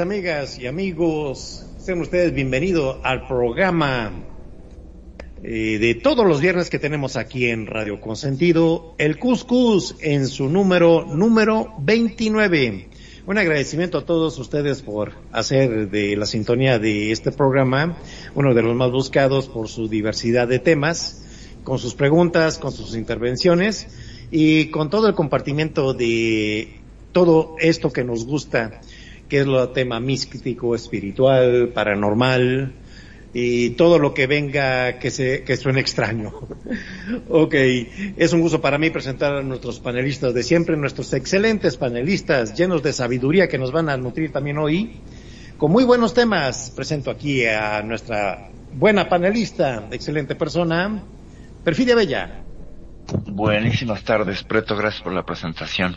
amigas y amigos. Sean ustedes bienvenidos al programa eh, de todos los viernes que tenemos aquí en Radio Consentido, el Cuscus en su número número 29. Un agradecimiento a todos ustedes por hacer de la sintonía de este programa uno de los más buscados por su diversidad de temas, con sus preguntas, con sus intervenciones y con todo el compartimiento de todo esto que nos gusta que es lo tema místico, espiritual, paranormal y todo lo que venga que se que suene extraño. ok, es un gusto para mí presentar a nuestros panelistas de siempre, nuestros excelentes panelistas llenos de sabiduría que nos van a nutrir también hoy con muy buenos temas. Presento aquí a nuestra buena panelista, excelente persona, Perfidia Bella. Buenísimas tardes, Preto, gracias por la presentación.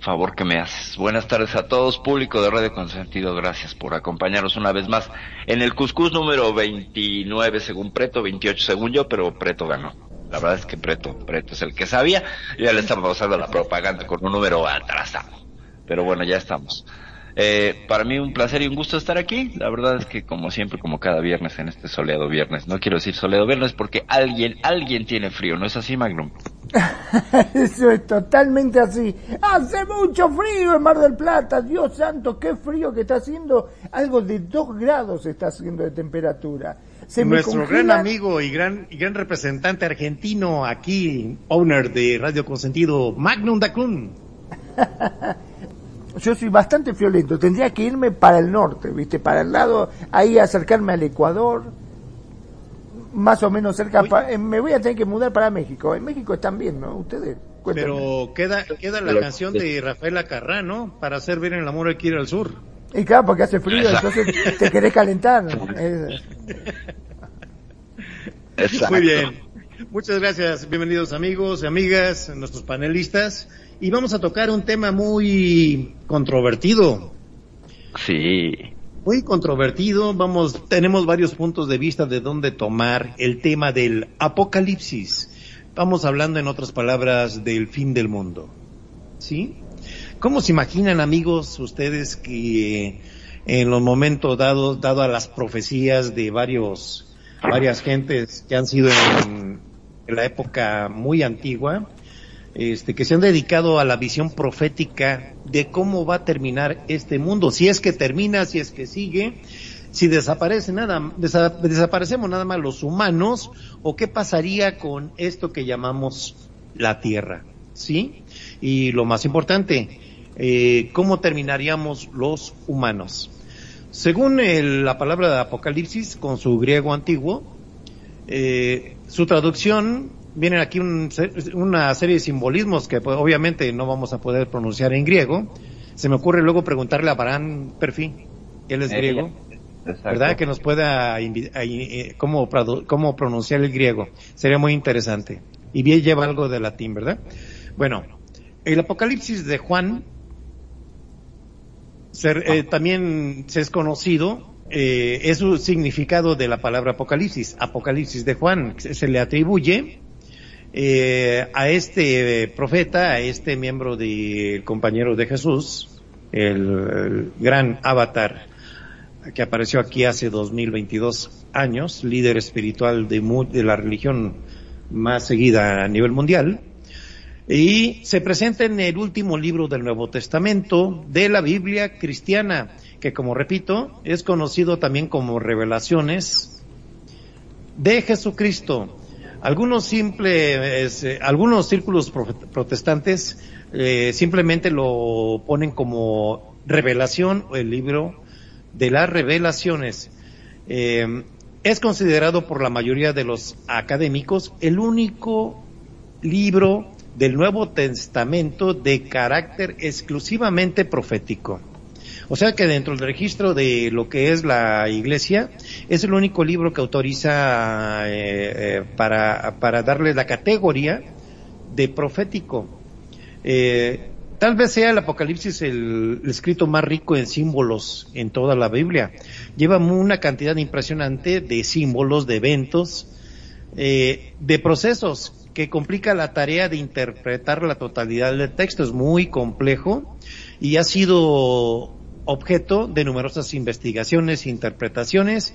Favor que me haces. Buenas tardes a todos, público de Radio Consentido, gracias por acompañarnos una vez más en el Cuscus número 29 según Preto, 28 según yo, pero Preto ganó. La verdad es que Preto, Preto es el que sabía, ya le estaba pasando la propaganda con un número atrasado. Pero bueno, ya estamos. Eh, para mí un placer y un gusto estar aquí. La verdad es que como siempre, como cada viernes en este soleado viernes, no quiero decir soleado viernes porque alguien, alguien tiene frío, ¿no es así, Magnum? Eso es totalmente así. Hace mucho frío en Mar del Plata. Dios santo, qué frío que está haciendo. Algo de 2 grados está haciendo de temperatura. Se Nuestro congela- gran amigo y gran, y gran representante argentino aquí, owner de Radio Consentido, Magnum Dacun. Yo soy bastante violento. Tendría que irme para el norte, ¿viste? Para el lado, ahí acercarme al Ecuador. Más o menos cerca. Pa- eh, me voy a tener que mudar para México. En México están bien, ¿no? Ustedes. Cuéntenme. Pero queda, queda la Pero- canción de Rafael Acarrá, ¿no? Para hacer ver el amor hay que ir al sur. Y claro, porque hace frío, entonces te querés calentar. Exacto. Muy bien. Muchas gracias. Bienvenidos amigos, amigas, nuestros panelistas. Y vamos a tocar un tema muy controvertido. Sí. Muy controvertido. Vamos, tenemos varios puntos de vista de dónde tomar el tema del apocalipsis. Vamos hablando en otras palabras del fin del mundo. ¿Sí? ¿Cómo se imaginan, amigos, ustedes que en los momentos dados, dado a las profecías de varios, varias gentes que han sido en, en la época muy antigua, este, que se han dedicado a la visión profética de cómo va a terminar este mundo, si es que termina, si es que sigue, si desaparece nada, desa- desaparecemos nada más los humanos, o qué pasaría con esto que llamamos la Tierra, ¿sí? Y lo más importante, eh, cómo terminaríamos los humanos. Según el- la palabra de Apocalipsis, con su griego antiguo, eh, su traducción viene aquí un una serie de simbolismos que pues, obviamente no vamos a poder pronunciar en griego. Se me ocurre luego preguntarle a Barán Perfí, él es Eh, griego, Exacto. ¿verdad? Que nos pueda eh, cómo, pronunciar el griego. Sería muy interesante. Y bien lleva algo de latín, ¿verdad? Bueno, el Apocalipsis de Juan ser- eh, también se es conocido, eh, es un significado de la palabra Apocalipsis. Apocalipsis de Juan se le atribuye eh, a este eh, profeta, a este miembro del compañero de Jesús, el, gran avatar que apareció aquí hace 2022 años, líder espiritual de, de la religión más seguida a nivel mundial, y se presenta en el último libro del Nuevo Testamento de la Biblia cristiana, que como repito, es conocido también como revelaciones de Jesucristo. Algunos simples, eh, algunos círculos protestantes eh, simplemente lo ponen como revelación o el libro de las revelaciones. Eh, es considerado por la mayoría de los académicos el único libro del Nuevo Testamento de carácter exclusivamente profético. O sea que dentro del registro de lo que es la Iglesia es el único libro que autoriza eh, eh, para, para darle la categoría de profético. Eh, tal vez sea el Apocalipsis el, escrito más rico en símbolos en toda la Biblia. Lleva una cantidad impresionante de símbolos, de eventos, de procesos que complica la tarea de interpretar la totalidad del texto. Es muy complejo y ha sido objeto de numerosas investigaciones, interpretaciones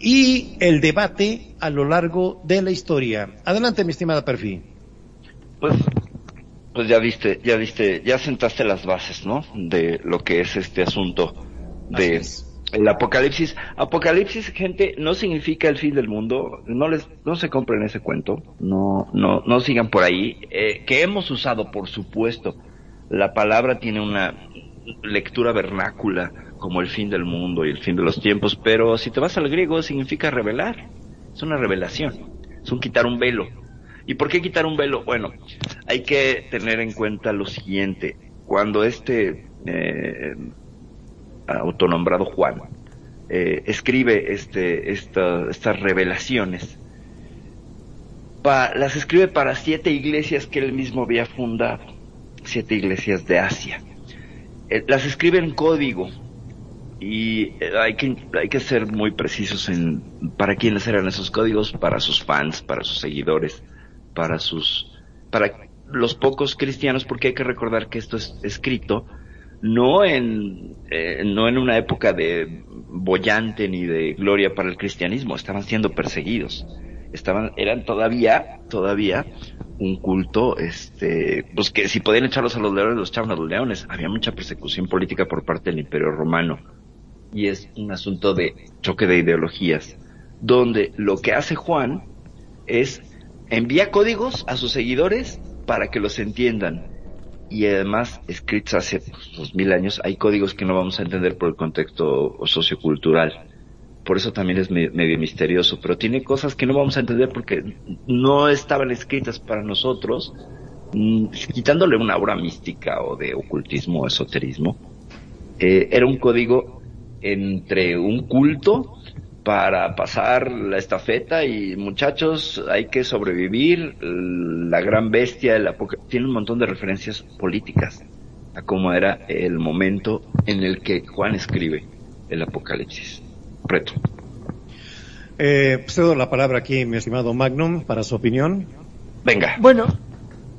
y el debate a lo largo de la historia. Adelante, mi estimada Perfil. Pues, pues ya viste, ya viste, ya sentaste las bases, ¿no? De lo que es este asunto de el apocalipsis. Apocalipsis, gente, no significa el fin del mundo. No les, no se compren ese cuento. No, no, no sigan por ahí. Eh, que hemos usado, por supuesto. La palabra tiene una lectura vernácula como el fin del mundo y el fin de los tiempos, pero si te vas al griego significa revelar, es una revelación, es un quitar un velo. ¿Y por qué quitar un velo? Bueno, hay que tener en cuenta lo siguiente, cuando este eh, autonombrado Juan eh, escribe este, estas revelaciones, las escribe para siete iglesias que él mismo había fundado, siete iglesias de Asia. Eh, las escribe en código y eh, hay que, hay que ser muy precisos en para quiénes eran esos códigos, para sus fans, para sus seguidores, para sus, para los pocos cristianos, porque hay que recordar que esto es escrito no en, eh, no en una época de bollante ni de gloria para el cristianismo, estaban siendo perseguidos, estaban, eran todavía, todavía un culto, este, pues que si podían echarlos a los leones, los echaban a los leones. Había mucha persecución política por parte del Imperio Romano. Y es un asunto de choque de ideologías, donde lo que hace Juan es envía códigos a sus seguidores para que los entiendan. Y además, escritos hace pues, dos mil años, hay códigos que no vamos a entender por el contexto sociocultural por eso también es medio misterioso, pero tiene cosas que no vamos a entender porque no estaban escritas para nosotros, mm, quitándole una aura mística o de ocultismo o esoterismo. Eh, era un código entre un culto para pasar la estafeta y muchachos hay que sobrevivir, la gran bestia, tiene un montón de referencias políticas a cómo era el momento en el que Juan escribe el Apocalipsis. Eh, cedo la palabra aquí, mi estimado Magnum, para su opinión. Venga. Bueno,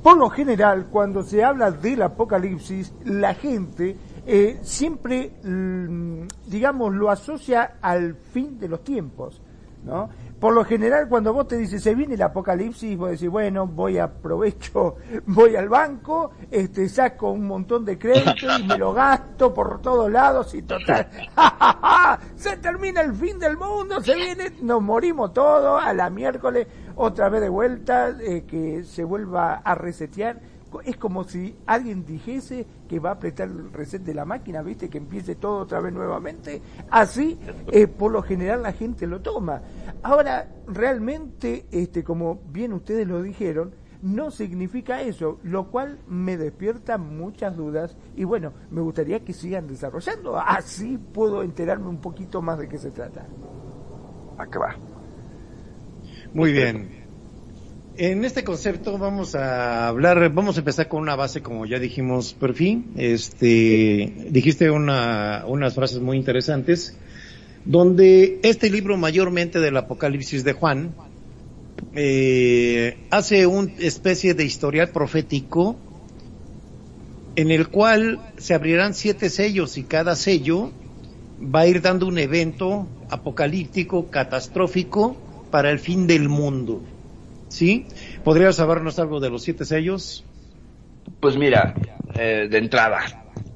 por lo general, cuando se habla del apocalipsis, la gente eh, siempre, mm, digamos, lo asocia al fin de los tiempos, ¿no? Por lo general cuando vos te dices se viene el apocalipsis, vos decís, bueno, voy a aprovecho, voy al banco, este saco un montón de crédito y me lo gasto por todos lados y total, se termina el fin del mundo, se viene, nos morimos todos a la miércoles, otra vez de vuelta, eh, que se vuelva a resetear es como si alguien dijese que va a apretar el reset de la máquina, ¿viste? Que empiece todo otra vez nuevamente. Así, eh, por lo general, la gente lo toma. Ahora, realmente, este, como bien ustedes lo dijeron, no significa eso, lo cual me despierta muchas dudas y bueno, me gustaría que sigan desarrollando, así puedo enterarme un poquito más de qué se trata. Acá va. Muy bien. En este concepto vamos a hablar, vamos a empezar con una base, como ya dijimos, por fin. Este, dijiste una, unas frases muy interesantes, donde este libro mayormente del Apocalipsis de Juan, eh, hace una especie de historial profético en el cual se abrirán siete sellos y cada sello va a ir dando un evento apocalíptico, catastrófico para el fin del mundo. ¿Sí? ¿Podrías sabernos algo de los siete sellos? Pues mira, eh, de entrada,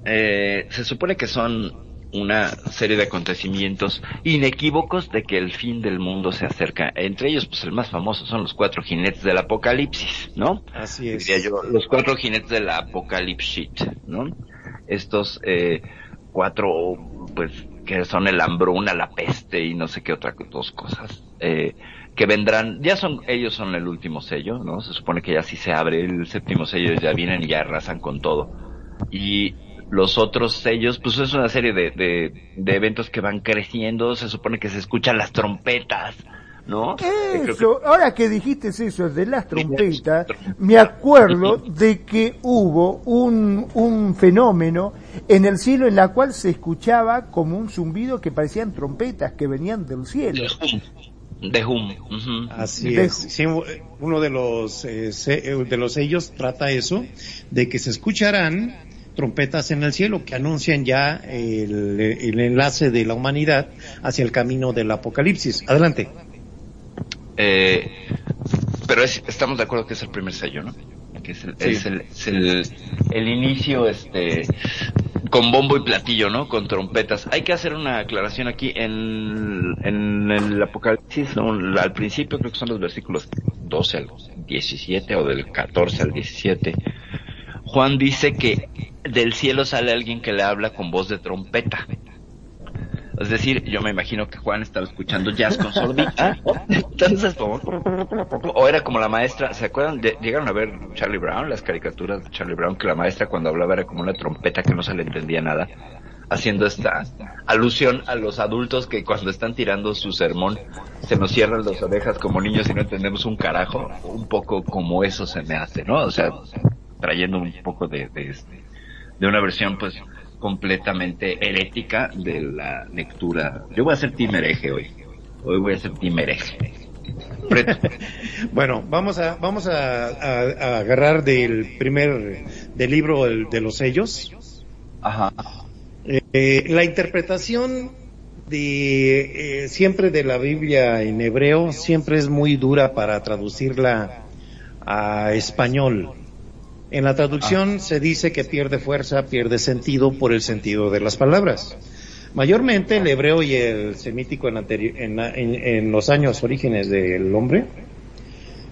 eh, se supone que son una serie de acontecimientos inequívocos de que el fin del mundo se acerca. Entre ellos, pues el más famoso son los cuatro jinetes del apocalipsis, ¿no? Así es. Diría yo, los cuatro jinetes del apocalipsis, ¿no? Estos eh, cuatro, pues, que son el hambruna, la peste y no sé qué otras dos cosas, eh, que vendrán, ya son, ellos son el último sello, ¿no? Se supone que ya sí se abre el séptimo sello, ya vienen y ya arrasan con todo. Y los otros sellos, pues es una serie de, de, de eventos que van creciendo, se supone que se escuchan las trompetas, ¿no? Eso, ahora que dijiste eso de las trompetas, me acuerdo de que hubo un, un fenómeno en el cielo en la cual se escuchaba como un zumbido que parecían trompetas que venían del cielo. De Hum. Así De- es. Sí, uno de los eh, se- eh, de los sellos trata eso, de que se escucharán trompetas en el cielo que anuncian ya el, el enlace de la humanidad hacia el camino del apocalipsis. Adelante. Eh, pero es- estamos de acuerdo que es el primer sello, ¿no? Que es el, Sí. es el, es el, el inicio, este, con bombo y platillo, ¿no? Con trompetas. Hay que hacer una aclaración aquí en, en el Apocalipsis, ¿no? al principio creo que son los versículos 12 al 17 o del 14 al 17. Juan dice que del cielo sale alguien que le habla con voz de trompeta. Es decir, yo me imagino que Juan estaba escuchando jazz con sordita. Entonces, o era como la maestra, ¿se acuerdan? De- llegaron a ver Charlie Brown, las caricaturas de Charlie Brown, que la maestra cuando hablaba era como una trompeta que no se le entendía nada, haciendo esta alusión a los adultos que cuando están tirando su sermón se nos cierran las orejas como niños y no entendemos un carajo. Un poco como eso se me hace, ¿no? O sea, trayendo un poco de, de, de una versión pues completamente herética de la lectura. Yo voy a ser team hereje hoy. Hoy voy a ser. Preto. Bueno, vamos a vamos a, a- a agarrar del primer del libro el- de los sellos. Ajá. Eh, la interpretación de eh, siempre de la Biblia en hebreo siempre es muy dura para traducirla a español. En la traducción se dice que pierde fuerza, pierde sentido por el sentido de las palabras. Mayormente el hebreo y el semítico en, en, en- en los años orígenes del hombre,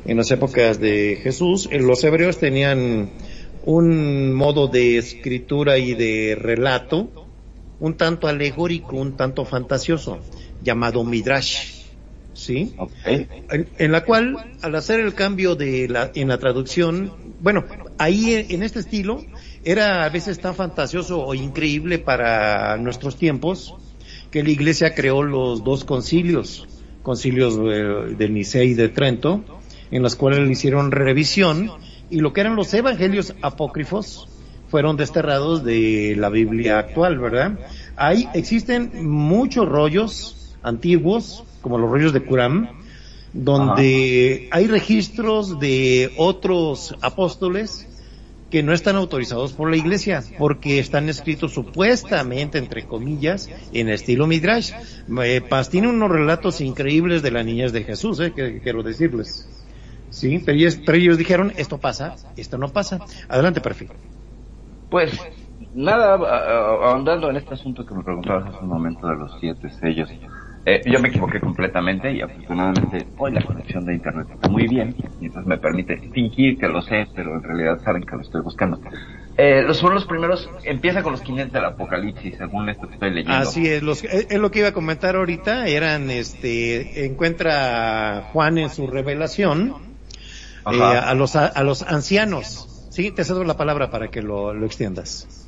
en las épocas de Jesús, eh, los hebreos tenían un modo de escritura y de relato un tanto alegórico, un tanto fantasioso, llamado Midrash, ¿sí? En la cual, al hacer el cambio de la, en la traducción, bueno, ahí en, este estilo, era a veces tan fantasioso o increíble para nuestros tiempos, que la iglesia creó los dos concilios, concilios eh, de Nicea y de Trento, en los cuales le hicieron revisión, y lo que eran los evangelios apócrifos, fueron desterrados de la Biblia actual, ¿verdad? Ahí existen muchos rollos antiguos, como los rollos de Qur'an, donde hay registros de otros apóstoles que no están autorizados por la iglesia, porque están escritos supuestamente, entre comillas, en estilo Midrash. Eh, Paz tiene unos relatos increíbles de la niñez de Jesús, eh, que, quiero decirles. Sí, pero ellos, pero ellos dijeron, esto pasa, esto no pasa. Adelante, perfil. Pues nada, ahondando en este asunto que me preguntabas hace un momento de los siete sellos. Eh, yo me equivoqué completamente y afortunadamente hoy la conexión de internet está muy bien y entonces me permite fingir que lo sé, pero en realidad saben que lo estoy buscando. Eh, los son los primeros, empieza con los 500 del Apocalipsis, según esto que estoy leyendo. Así es, los, es lo que iba a comentar ahorita, eran, este, encuentra a Juan en su revelación, eh, a los, a, a los ancianos. Sí, te cedo la palabra para que lo, lo extiendas.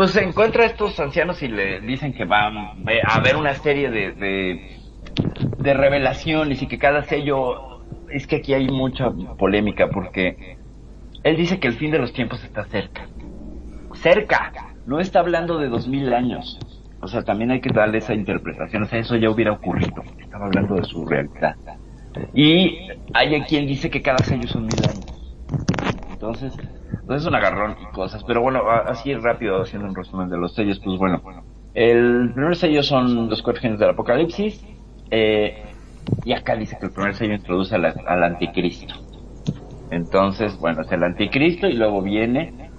Pues se encuentra a estos ancianos y le dicen que va a haber una serie de, de, de revelaciones y que cada sello, es que aquí hay mucha polémica porque él dice que el fin de los tiempos está cerca. Cerca, no está hablando de dos mil años. O sea, también hay que darle esa interpretación, o sea, eso ya hubiera ocurrido. Estaba hablando de su realidad. Y hay quien dice que cada sello son mil años. Entonces, entonces es un agarrón y cosas. Pero bueno, así rápido, haciendo un resumen de los sellos, pues bueno. El primer sello son los cuatro genes del Apocalipsis. Eh, y acá dice que el primer sello introduce al, al anticristo. Entonces, bueno, es el anticristo y luego viene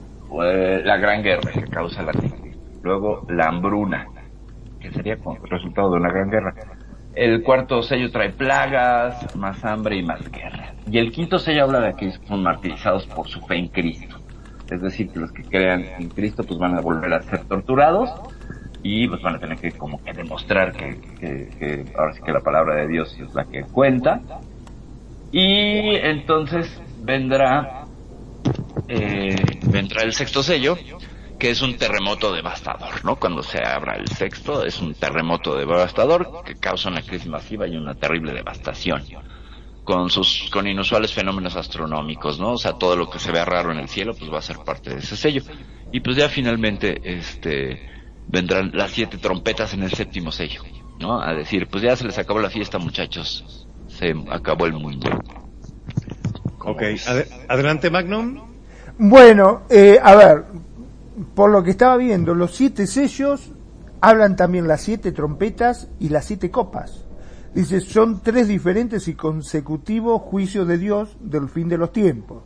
eh, la gran guerra que causa el anticristo. Luego la hambruna. que sería como resultado de una gran guerra. El cuarto sello trae plagas, más hambre y más guerra. Y el quinto sello habla de aquellos que son martirizados por su fe en Cristo. Es decir, que los que crean en Cristo pues van a volver a ser torturados y pues van a tener que como que demostrar que, que, que ahora sí que la palabra de Dios es la que cuenta. Y entonces vendrá, eh, vendrá el sexto sello, que es un terremoto devastador, ¿no? Cuando se abra el sexto, es un terremoto devastador que causa una crisis masiva y una terrible devastación con sus con inusuales fenómenos astronómicos, ¿no? O sea, todo lo que se vea raro en el cielo pues va a ser parte de ese sello. Y pues ya finalmente este vendrán las siete trompetas en el séptimo sello, ¿no? A decir, pues ya se les acabó la fiesta, muchachos. Se acabó el mundo. Ok, Ade- adelante Magnum. Bueno, eh, a ver, por lo que estaba viendo, los siete sellos hablan también las siete trompetas y las siete copas. Dice, son tres diferentes y consecutivos juicios de Dios del fin de los tiempos.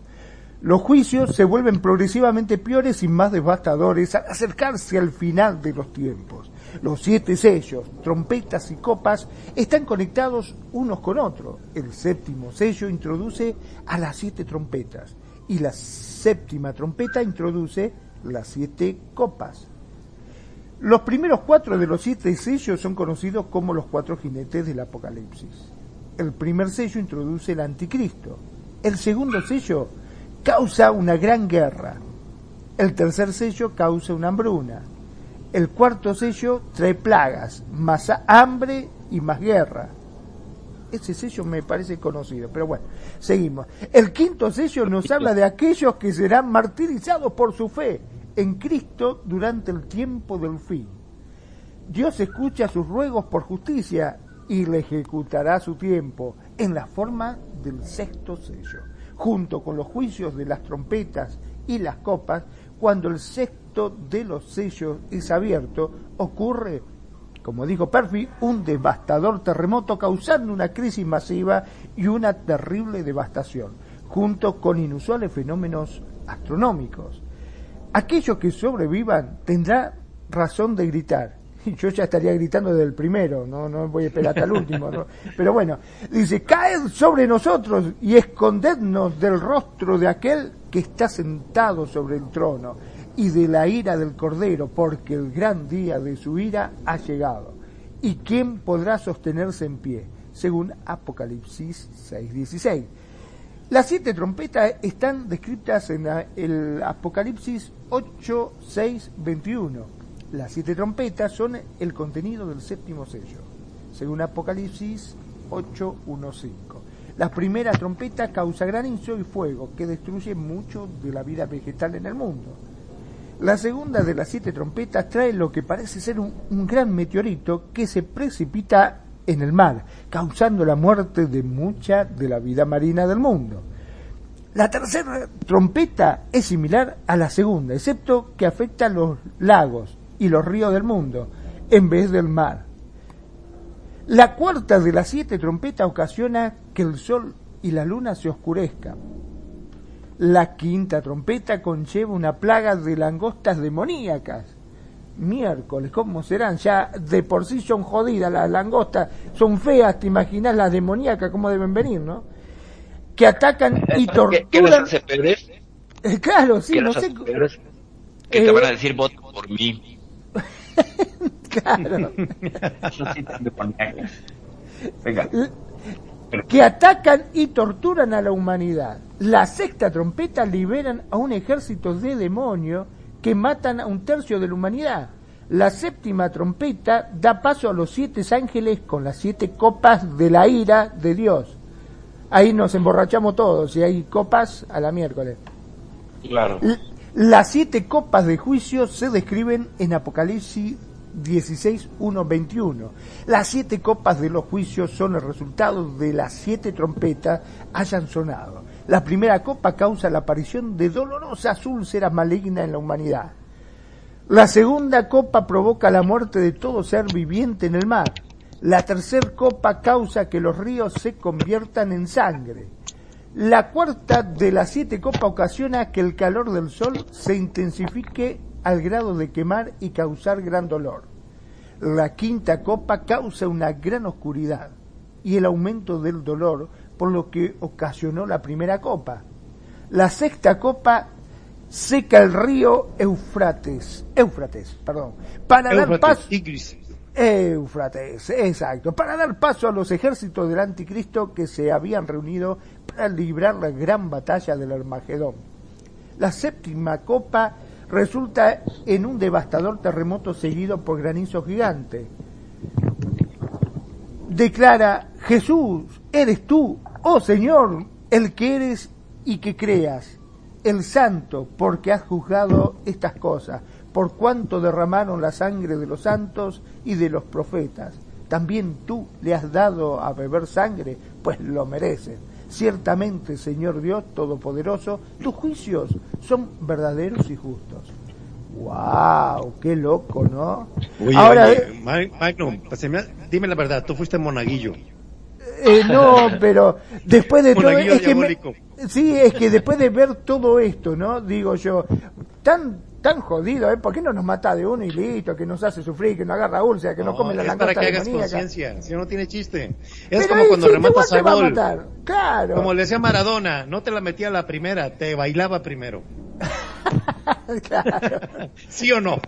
Los juicios se vuelven progresivamente peores y más devastadores al acercarse al final de los tiempos. Los siete sellos, trompetas y copas están conectados unos con otros. El séptimo sello introduce a las siete trompetas y la séptima trompeta introduce las siete copas. Los primeros cuatro de los siete sellos son conocidos como los cuatro jinetes del Apocalipsis. El primer sello introduce el anticristo. El segundo sello causa una gran guerra. El tercer sello causa una hambruna. El cuarto sello trae plagas, más hambre y más guerra. Ese sello me parece conocido, pero bueno, seguimos. El quinto sello nos habla de aquellos que serán martirizados por su fe en Cristo durante el tiempo del fin. Dios escucha sus ruegos por justicia y le ejecutará su tiempo en la forma del sexto sello, junto con los juicios de las trompetas y las copas, cuando el sexto de los sellos es abierto, ocurre, como dijo Perfi, un devastador terremoto causando una crisis masiva y una terrible devastación, junto con inusuales fenómenos astronómicos. Aquellos que sobrevivan tendrán razón de gritar. Yo ya estaría gritando desde el primero, no, no voy a esperar hasta el último. ¿no? Pero bueno, dice, caed sobre nosotros y escondednos del rostro de aquel que está sentado sobre el trono y de la ira del Cordero, porque el gran día de su ira ha llegado. ¿Y quién podrá sostenerse en pie? Según Apocalipsis 6.16. Las siete trompetas están descritas en el Apocalipsis 8, 6, 21. Las siete trompetas son el contenido del séptimo sello, según Apocalipsis 8, 1, 5. La primera trompeta causa granizo y fuego que destruye mucho de la vida vegetal en el mundo. La segunda de las siete trompetas trae lo que parece ser un, un gran meteorito que se precipita en el mar, causando la muerte de mucha de la vida marina del mundo. La tercera trompeta es similar a la segunda, excepto que afecta a los lagos y los ríos del mundo, en vez del mar. La cuarta de las siete trompetas ocasiona que el sol y la luna se oscurezcan. La quinta trompeta conlleva una plaga de langostas demoníacas. Miércoles, ¿cómo serán? Ya de por sí son jodidas las langostas, son feas, te imaginas las demoníacas cómo deben venir, ¿no? Que atacan y ¿Qué, qué les torturan. hace peores? Eh, Claro, sí, ¿Qué no les sé. hace peores? Que Eh, te van a decir voto por mí. Claro. Venga. que atacan y torturan a la humanidad. La sexta trompeta liberan a un ejército de demonios que matan a un tercio de la humanidad. La séptima trompeta da paso a los siete ángeles con las siete copas de la ira de Dios. Ahí nos emborrachamos todos y hay copas a la miércoles. Claro. Las siete copas de juicio se describen en Apocalipsis 16, 1, 21. Las siete copas de los juicios son el resultado de las siete trompetas hayan sonado. La primera copa causa la aparición de dolorosas úlceras malignas en la humanidad. La segunda copa provoca la muerte de todo ser viviente en el mar. La tercera copa causa que los ríos se conviertan en sangre. La cuarta de las siete copas ocasiona que el calor del sol se intensifique al grado de quemar y causar gran dolor. La quinta copa causa una gran oscuridad y el aumento del dolor por lo que ocasionó la primera copa. La sexta copa seca el río Eufrates, Éufrates, perdón, para dar paso Tigris. Éufrates, exacto, para dar paso a los ejércitos del anticristo que se habían reunido para librar la gran batalla del Armagedón. La séptima copa resulta en un devastador terremoto seguido por granizo gigante. Declara, Jesús, eres tú, oh Señor, el que eres y que creas, el santo, porque has juzgado estas cosas, por cuanto derramaron la sangre de los santos y de los profetas. También tú le has dado a beber sangre, pues lo merecen. Ciertamente, Señor Dios Todopoderoso, tus juicios son verdaderos y justos. ¡Wow! ¡Qué loco, ¿no? Oye, Ahora, ha- dime la verdad, tú fuiste monaguillo. Eh, no, pero después de todo es que me- diabólico. sí, es que después de ver todo esto, ¿no? Digo yo, tan tan jodido, ¿eh? ¿Por qué no nos mata de uno y listo, que nos hace sufrir, que nos agarra úlcera, que nos come la es para langosta que hagas conciencia, si no no tiene chiste. Es Pero como cuando rematas a gol. matar. Claro. Como le decía Maradona, no te la metía a la primera, te bailaba primero. Claro. ¿Sí o no?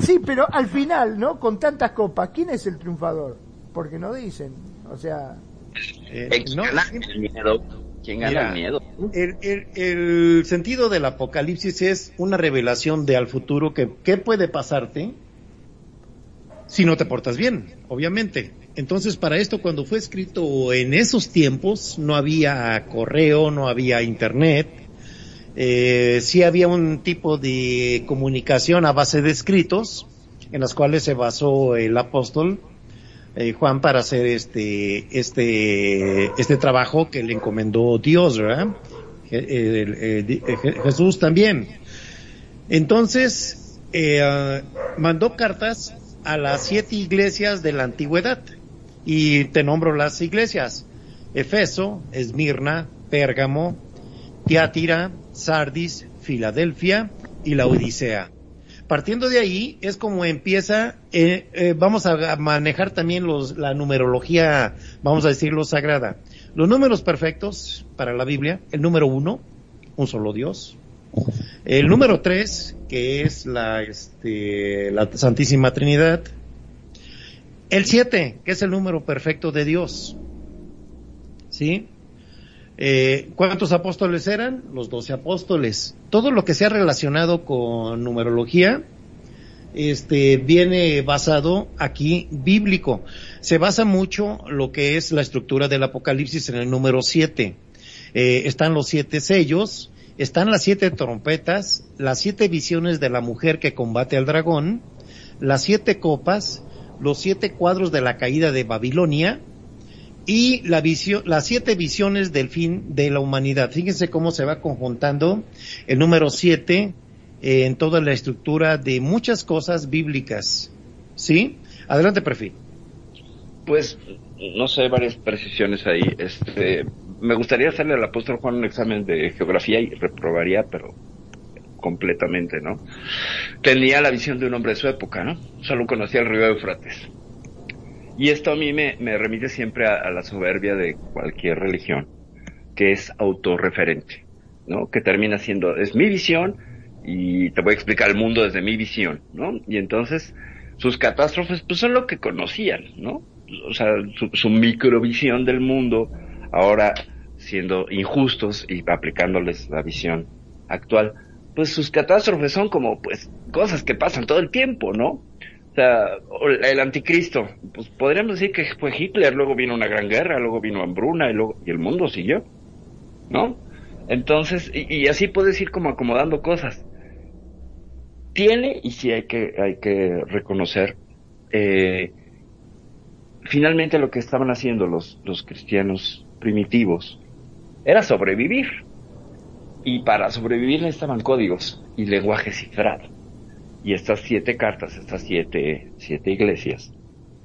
Sí, pero al final, ¿no? Con tantas copas, ¿quién es el triunfador? Porque no dicen, o sea, Eh, ¿Quién no, gana el miedo? ¿Quién gana Mira, el miedo? El, el- el sentido del apocalipsis es una revelación de al futuro que qué puede pasarte si no te portas bien, obviamente. Entonces, para esto, cuando fue escrito en esos tiempos, no había correo, no había internet, eh, sí había un tipo de comunicación a base de escritos, en las cuales se basó el apóstol eh, Juan para hacer este este este trabajo que le encomendó Dios, ¿verdad? Eh, Jesús también. Entonces eh, ah, mandó cartas a las siete iglesias de la antigüedad y te nombro las iglesias: Efeso, Esmirna, Pérgamo, Tiátira, Sardis, Filadelfia y la Odisea. Partiendo de ahí es como empieza, eh, eh, vamos a manejar también los, la numerología, vamos a decirlo sagrada. Los números perfectos para la Biblia, el número uno, un solo Dios. El número tres, que es la, este, la Santísima Trinidad. El siete, que es el número perfecto de Dios. ¿Sí? Eh, ¿Cuántos apóstoles eran? Los doce apóstoles. Todo lo que sea relacionado con numerología, este, viene basado aquí bíblico. Se basa mucho lo que es la estructura del Apocalipsis en el número siete. Eh, están los siete sellos, están las siete trompetas, las siete visiones de la mujer que combate al dragón, las siete copas, los siete cuadros de la caída de Babilonia, y la visión, las siete visiones del fin de la humanidad. Fíjense cómo se va conjuntando el número siete eh, en toda la estructura de muchas cosas bíblicas. ¿Sí? Adelante, perfil. Pues, no sé, varias precisiones ahí. Este, me gustaría hacerle al apóstol Juan un examen de geografía y reprobaría, pero completamente, ¿no? Tenía la visión de un hombre de su época, ¿no? Solo conocía el río Éufrates. Y esto a mí me, remite siempre a, a la soberbia de cualquier religión, que es autorreferente, ¿no? Que termina siendo, es mi visión y te voy a explicar el mundo desde mi visión, ¿no? Y entonces sus catástrofes pues son lo que conocían, ¿no? O sea, su, su microvisión del mundo, ahora siendo injustos y aplicándoles la visión actual, pues sus catástrofes son como pues cosas que pasan todo el tiempo, ¿no? Sea, el anticristo, pues podríamos decir que fue Hitler, luego vino una gran guerra, luego vino hambruna y luego y el mundo siguió, ¿no? Entonces, y, y así puedes ir como acomodando cosas. Tiene, y sí hay que, hay que reconocer, eh, finalmente lo que estaban haciendo los, los cristianos primitivos era sobrevivir. Y para sobrevivir necesitaban códigos y lenguaje cifrado. Y estas siete cartas, estas siete, siete iglesias,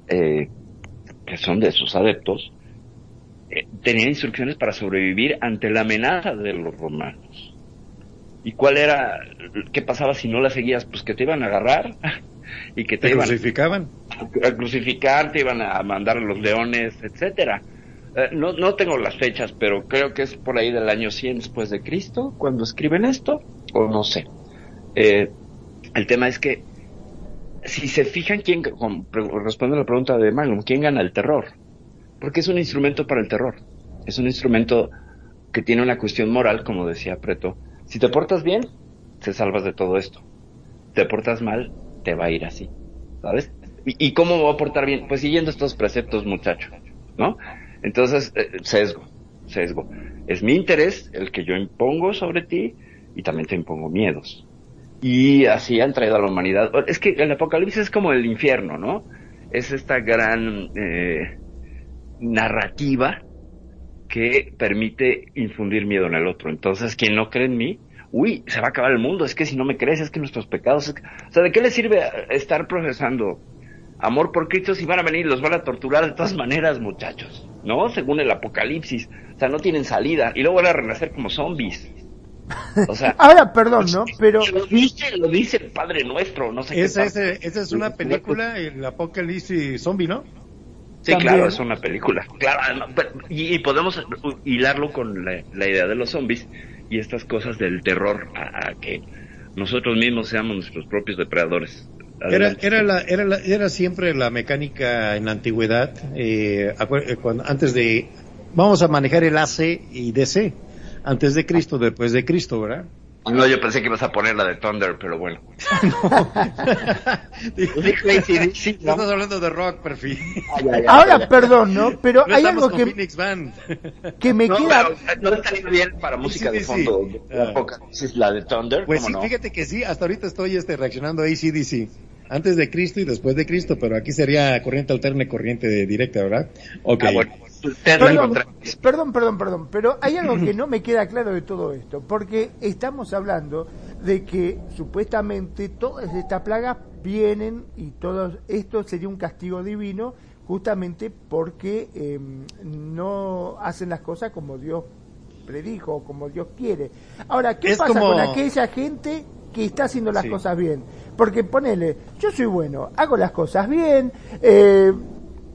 eh, que son de sus adeptos, eh, tenían instrucciones para sobrevivir ante la amenaza de los romanos. ¿Y cuál era, qué pasaba si no las seguías? Pues que te iban a agarrar y que te, Te iban crucificaban. a crucificar, te iban a mandar a los leones, etcétera. Eh, no, no tengo las fechas, pero creo que es por ahí del año 100 después de Cristo, cuando escriben esto, o no sé. Eh, el tema es que, si se fijan, quién, responde a la pregunta de Magnum, ¿quién gana el terror? Porque es un instrumento para el terror. Es un instrumento que tiene una cuestión moral, como decía Preto. Si te portas bien, te salvas de todo esto. Te portas mal, te va a ir así. ¿Sabes? ¿Y, cómo voy a portar bien? Pues siguiendo estos preceptos, muchacho. ¿No? Entonces, eh, sesgo, sesgo. Es mi interés el que yo impongo sobre ti y también te impongo miedos. Y así han traído a la humanidad. Es que el apocalipsis es como el infierno, ¿no? Es esta gran eh, narrativa que permite infundir miedo en el otro. Entonces, quien no cree en mí, uy, se va a acabar el mundo, es que si no me crees, es que nuestros pecados, es que- o sea, ¿de qué le sirve estar profesando amor por Cristo si van a venir y los van a torturar de todas maneras, muchachos? ¿No? Según el Apocalipsis, o sea, no tienen salida y luego van a renacer como zombies. O sea, Ahora, perdón, ¿no? Pero lo dice, lo dice el Padre Nuestro, no sé qué Esa, pasa. esa, esa es una película, el Apocalipsis Zombie, ¿no? Sí, También. claro, es una película. Claro, no, pero- y, y podemos hilarlo con la, la idea de los zombies y estas cosas del terror a, a que nosotros mismos seamos nuestros propios depredadores. Era, era, la, era, la- era siempre la mecánica en la antigüedad, eh, eh, cuando, antes de, vamos a manejar el AC y DC, antes de Cristo, después de Cristo, ¿verdad? No, yo pensé que ibas a poner la de Thunder, pero bueno. ¿no? Estás hablando de rock, perfil. ahora, perdón, ¿no? Pero No hay algo con que, Phoenix Band. que me No, queda... pero, no estaría bien para música de sí, fondo. Ah. Apocalipsis, la de Thunder, Pues ¿cómo sí, no? fíjate que sí, hasta ahorita estoy este, reaccionando a ACDC. Antes de Cristo y después de Cristo, pero aquí sería corriente alterna y corriente de directa, ¿verdad? Ok. Ah, bueno, Perdón, perdón, perdón, perdón, pero hay algo que no me queda claro de todo esto, porque estamos hablando de que supuestamente todas estas plagas vienen y todo esto sería un castigo divino justamente porque eh, no hacen las cosas como Dios predijo o como Dios quiere. Ahora, ¿qué Es pasa como- con aquella gente que está haciendo las Sí. cosas bien? Porque ponele, yo soy bueno, hago las cosas bien, eh,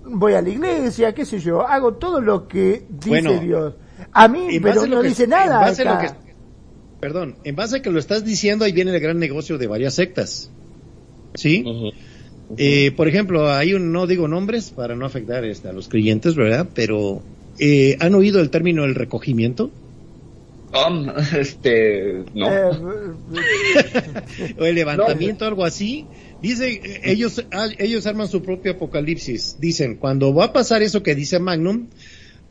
voy a la iglesia, qué sé yo, hago todo lo que dice Bueno, Dios. A mí, pero no que- dice en nada. base a lo acá. que- perdón, en base a que lo estás diciendo, ahí viene el gran negocio de varias sectas. ¿Sí? Eh, por ejemplo, hay un, no digo nombres para no afectar este, a los creyentes, ¿verdad? Pero, eh, ¿han oído el término el recogimiento? Um, este, no. Eh, o el levantamiento, algo así. Dice, eh, ellos, ah, ellos arman su propio apocalipsis. Dicen, cuando va a pasar eso que dice Magnum,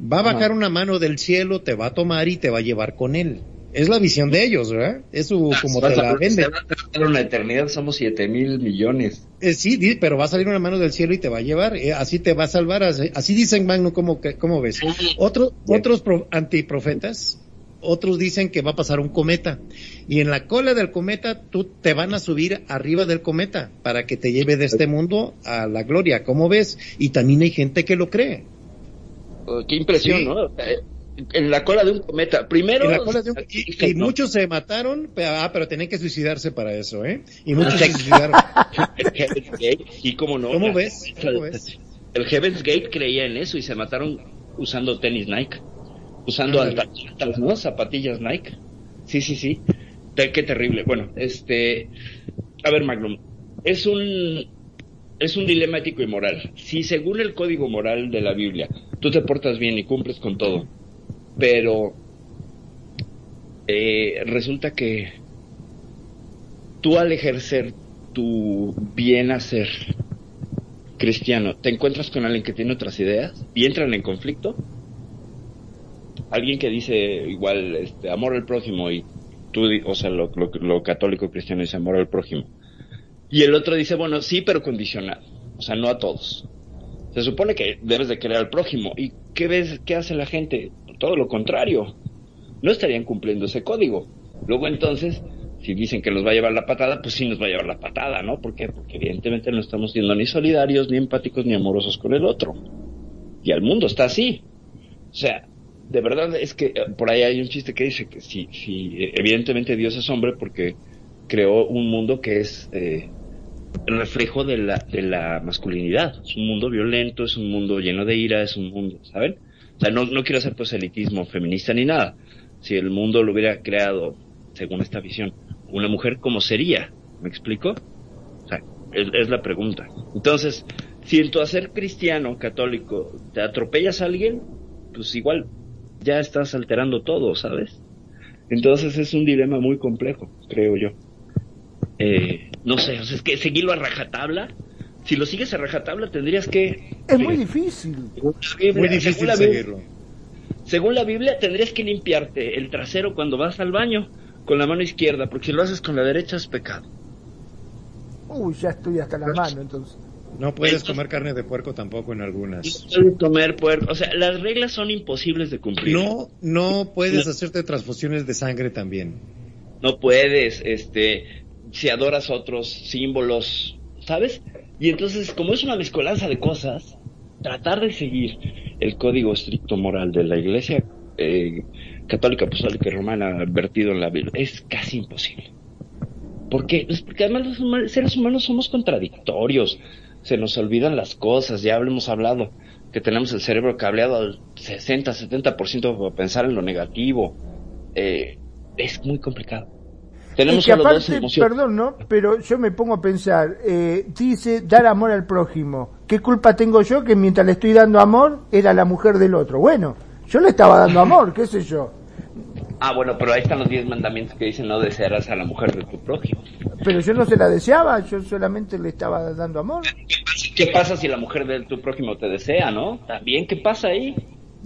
va a bajar una mano del cielo, te va a tomar y te va a llevar con él. Es la visión de ellos, ¿verdad? Es su, como Se te la venden. se va a tardar una eternidad, somos siete mil millones. Eh, sí, pero va a salir una mano del cielo y te va a llevar, eh, así te va a salvar, así, así dicen Magno, ¿cómo, cómo ves? Otro, otros pro- antiprofetas, otros dicen que va a pasar un cometa, y en la cola del cometa tú te van a subir arriba del cometa para que te lleve de este mundo a la gloria, ¿cómo ves? Y también hay gente que lo cree. Oh, qué impresión, Sí. ¿no? En la cola de un cometa. Primero. En la cola de un- y, y muchos se mataron, pero, ah, pero tenían que suicidarse para eso, ¿eh? Y muchos se suicidaron. Y cómo no. ¿Cómo ves? ¿Cómo ves? El Heaven's Gate creía en eso y se mataron usando tenis Nike. Usando altas, ¿no? Zapatillas Nike. Sí, sí, sí. Qué terrible. Bueno, este. A ver, Magnum. Es un. Es un dilema ético y moral. Si según el código moral de la Biblia, tú te portas bien y cumples con todo, pero eh, resulta que tú al ejercer tu bien hacer cristiano, te encuentras con alguien que tiene otras ideas y entran en conflicto. Alguien que dice igual este amor al prójimo y tú, o sea, lo, lo- lo católico cristiano dice amor al prójimo. Y el otro dice, bueno, sí, pero condicionado. O sea, no a todos. Se supone que debes de querer al prójimo. ¿Y qué ves, qué hace la gente? Todo lo contrario. No estarían cumpliendo ese código. Luego entonces, si dicen que nos va a llevar la patada, pues sí nos va a llevar la patada, ¿no? Porque evidentemente no estamos siendo ni solidarios, ni empáticos, ni amorosos con el otro. Y al mundo está así. O sea, de verdad es que eh, por ahí hay un chiste que dice que si, si eh, evidentemente Dios es hombre porque creó un mundo que es eh, reflejo de la, de la masculinidad. Es un mundo violento, es un mundo lleno de ira, es un mundo, ¿saben? O sea, no, no quiero hacer proselitismo feminista ni nada. Si el mundo lo hubiera creado, según esta visión, una mujer, ¿cómo sería? ¿Me explico? O sea, es la pregunta. Entonces, si en tu hacer cristiano, católico, te atropellas a alguien, pues igual ya estás alterando todo, ¿sabes? Entonces es un dilema muy complejo, creo yo. Eh, no sé, o sea, es que seguirlo a rajatabla. Si lo sigues a rajatabla tendrías que... Es muy difícil. Según la Biblia- Muy difícil según Biblia- seguirlo. Según la Biblia tendrías que limpiarte el trasero cuando vas al baño con la mano izquierda, porque si lo haces con la derecha es pecado. Uy, ya estoy hasta la mano, entonces. No puedes Entonces- comer carne de puerco tampoco en No algunas. puedes comer puerco. O sea, las reglas son imposibles de cumplir. No, no puedes hacerte transfusiones de sangre también. no puedes, este, si adoras otros símbolos, ¿sabes? Y entonces, como es una mezcolanza de cosas, tratar de seguir el código estricto moral de la Iglesia eh, católica, apostólica y romana vertido en la Biblia es casi imposible. ¿Por qué? Pues porque además los seres humanos somos contradictorios, se nos olvidan las cosas, ya hemos hablado que tenemos el cerebro cableado al 60, 70% para pensar en lo negativo. Eh, es muy complicado. Tenemos y que solo dos aparte, emociones. perdón, ¿no? Pero yo me pongo a pensar, eh, dice dar amor al prójimo. ¿Qué culpa tengo yo que mientras le estoy dando amor era la mujer del otro? Bueno, yo le estaba dando amor, qué sé yo. Ah, bueno, pero ahí están los diez mandamientos que dicen no desearás a la mujer de tu prójimo. Pero yo no se la deseaba, yo solamente le estaba dando amor. ¿Qué pasa si la mujer de tu prójimo te desea, no? También, ¿qué pasa ahí?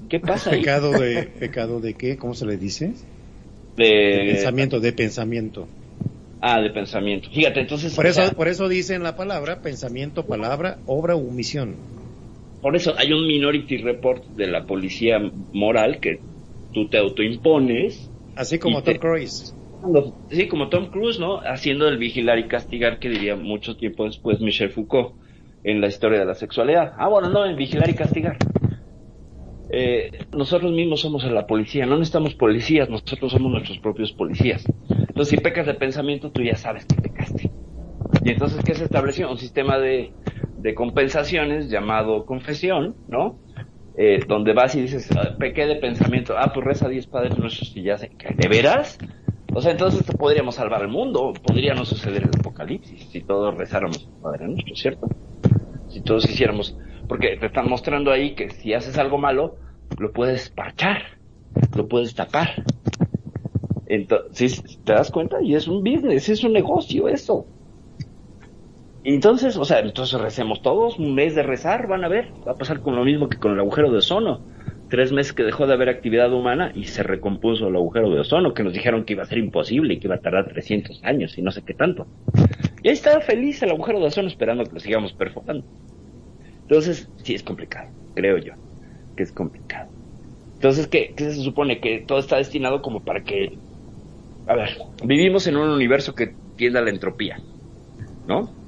¿Qué pasa ahí? Pecado de, pecado de qué? ¿Cómo se le dice? De, De pensamiento, de pensamiento. Ah, de pensamiento. Fíjate, entonces... Por eso, sea, por eso dice en la palabra pensamiento, palabra, obra u omisión. por eso hay un minority report de la policía moral que tú te autoimpones. Así como te- Tom Cruise. Sí, como Tom Cruise, ¿no? Haciendo el vigilar y castigar que diría mucho tiempo después Michel Foucault en la historia de la sexualidad. Ah, bueno, no, en vigilar y castigar. Eh, nosotros mismos somos la policía, no necesitamos policías, nosotros somos nuestros propios policías. Entonces, si pecas de pensamiento, tú ya sabes que pecaste. Y entonces, ¿qué se estableció? Un sistema de, de compensaciones llamado confesión, ¿no? Eh, donde vas y dices, "Ah, pequé de pensamiento, ah, pues reza 10 padres nuestros y ya ¿qué? ¿de veras? O sea, entonces podríamos salvar el mundo, podría no suceder el apocalipsis si todos rezáramos Padre Nuestro, ¿cierto? Si todos hiciéramos, porque te están mostrando ahí que si haces algo malo, lo puedes parchar, lo puedes tapar. Entonces, ¿te das cuenta? Y es un business, es un negocio eso. Entonces, o sea, entonces recemos todos, un mes de rezar, van a ver, va a pasar con lo mismo que con el agujero de ozono. Tres meses que dejó de haber actividad humana y se recompuso el agujero de ozono, que nos dijeron que iba a ser imposible y que iba a tardar 300 años y no sé qué tanto. Y ahí estaba feliz el agujero de ozono esperando que lo sigamos perforando. Entonces, sí es complicado, creo yo, que es complicado. Entonces, ¿qué, qué se supone? Que todo está destinado como para que... A ver, vivimos en un universo que tiende a la entropía, ¿no?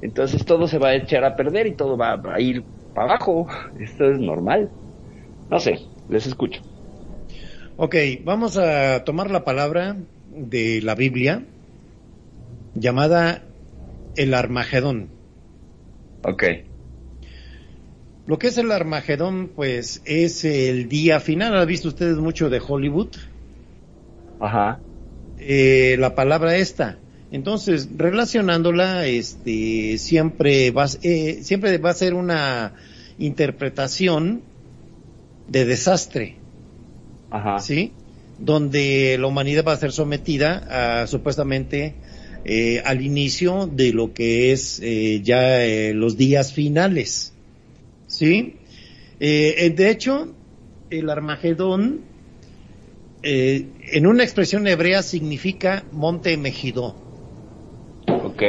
Entonces todo se va a echar a perder y todo va, va a ir para abajo. Esto es normal. No sé, les escucho. Ok, vamos a tomar la palabra de la Biblia llamada el Armagedón. Ok. Lo que es el Armagedón, pues, es el día final. ¿Han visto ustedes mucho de Hollywood? Ajá. Eh, la palabra esta. Entonces, relacionándola, este, siempre va, eh, siempre va a ser una interpretación de desastre, Ajá. ¿sí? Donde la humanidad va a ser sometida a, supuestamente, eh, al inicio de lo que es eh, ya eh, los días finales, ¿sí? De hecho, el Armagedón, eh, en una expresión hebrea significa monte Megiddo.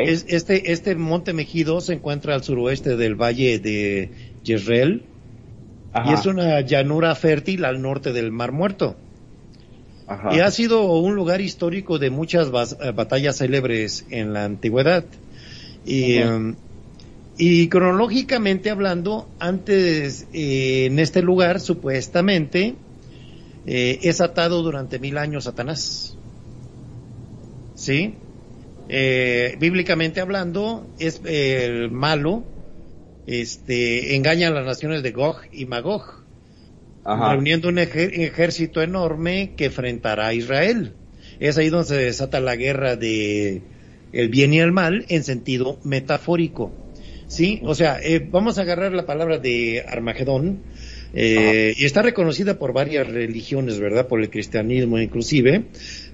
Es- este, este monte Mejido se encuentra al suroeste del valle de Ajá. y es una llanura fértil al norte del Mar Muerto. Ajá. Y ha sido un lugar histórico de muchas eh, batallas célebres en la antigüedad. Y, um, y cronológicamente hablando, antes eh, en este lugar supuestamente eh, es atado durante mil años Satanás. ¿Sí? Eh, bíblicamente hablando, es eh, el malo, este, engaña a las naciones de Gog y Magog, Ajá. reuniendo un ejército enorme que enfrentará a Israel. Es ahí donde se desata la guerra de el bien y el mal en sentido metafórico. ¿Sí? O sea, eh, vamos a agarrar la palabra de Armagedón, eh, y está reconocida por varias religiones, ¿verdad? Por el cristianismo inclusive,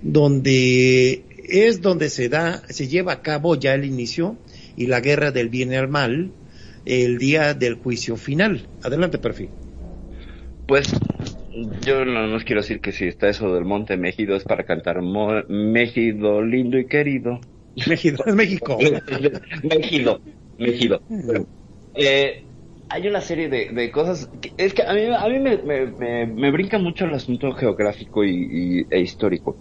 donde es donde se da, se lleva a cabo ya el inicio y la guerra del bien y el mal, el día del juicio final. Adelante, perfil. Pues yo no nos quiero decir que si está eso del Monte Mégido es para cantar Mo- Mégido lindo y querido. México, es México. Mégido, Mégido. Eh, hay una serie de, de cosas. que- es que a mí, a mí me, me, me- me brinca mucho el asunto geográfico y, y- e histórico.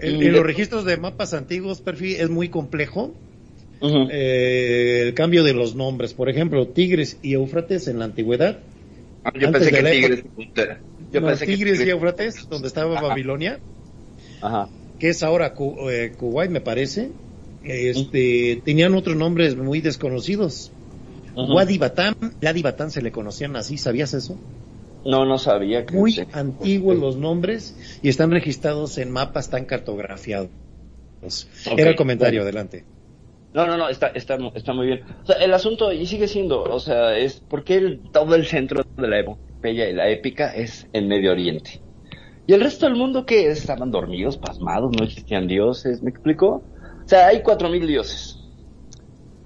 En, en los registros de mapas antiguos, perfil, es muy complejo. Eh, el cambio de los nombres, por ejemplo, Tigres y Éufrates en la antigüedad. Ah, yo pensé que Tigres. Yo No, pensé que Tigres y Éufrates, donde estaba Ajá. Babilonia, Ajá. que es ahora Ku- eh, Kuwait, me parece. Este, tenían otros nombres muy desconocidos. Ujú. Wadi Batán, Ladi Batán se le conocían así, ¿sabías eso? No, no sabía que. Muy antiguos los nombres y están registrados en mapas tan cartografiados. Era el comentario, bueno. adelante. No, no, no, está, está, está muy bien. O sea, el asunto, y sigue siendo, o sea, es porque el, todo el centro de la epopeya y la épica es en Medio Oriente. Y el resto del mundo, que Estaban dormidos, pasmados, no existían dioses, ¿me explico? O sea, hay cuatro mil dioses.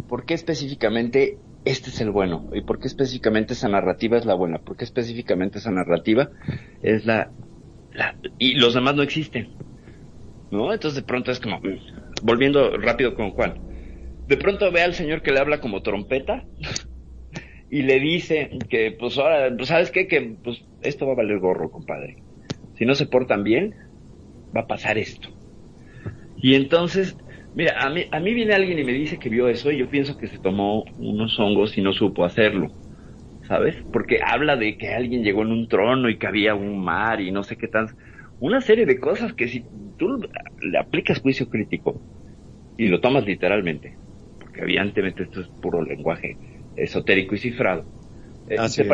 ¿Por qué específicamente este es el bueno? ¿Y por qué específicamente esa narrativa es la buena? ¿Por qué específicamente esa narrativa es la... y los demás no existen? ¿No? Entonces de pronto es como... mm, Volviendo rápido con Juan de pronto ve al señor que le habla como trompeta y le dice que pues ahora, sabes qué, que pues esto va a valer gorro, compadre. Si no se portan bien, va a pasar esto. Y entonces, mira, a mí, a mí viene alguien y me dice que vio eso y yo pienso que se tomó unos hongos y no supo hacerlo. ¿Sabes? Porque habla de que alguien llegó en un trono y que había un mar y no sé qué tan... Una serie de cosas que si tú le aplicas juicio crítico y lo tomas literalmente, porque evidentemente esto es puro lenguaje esotérico y cifrado. Eh, Así te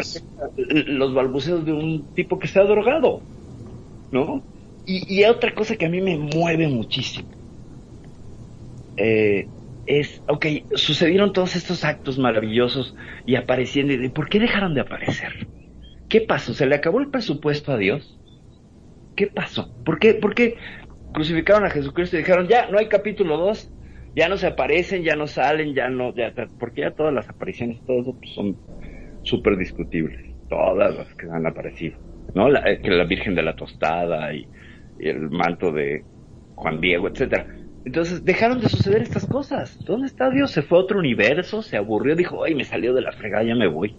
los balbuceos de un tipo que se ha drogado, ¿no? Y, y otra cosa que a mí me mueve muchísimo eh, es, ok, sucedieron todos estos actos maravillosos y apareciendo, y ¿por qué dejaron de aparecer? ¿Qué pasó? ¿Se le acabó el presupuesto a Dios? ¿Qué pasó? ¿Por qué, por qué crucificaron a Jesucristo y dijeron, ya, no hay capítulo 2, ya no se aparecen, ya no salen, ya no, ya, porque ya todas las apariciones, todo eso son súper discutibles, todas las que han aparecido, ¿no? La, eh, que la Virgen de la Tostada y, y el manto de Juan Diego, etcétera. Entonces dejaron de suceder estas cosas. ¿Dónde está Dios? Se fue a otro universo, se aburrió, dijo, ay, me salió de la fregada, ya me voy.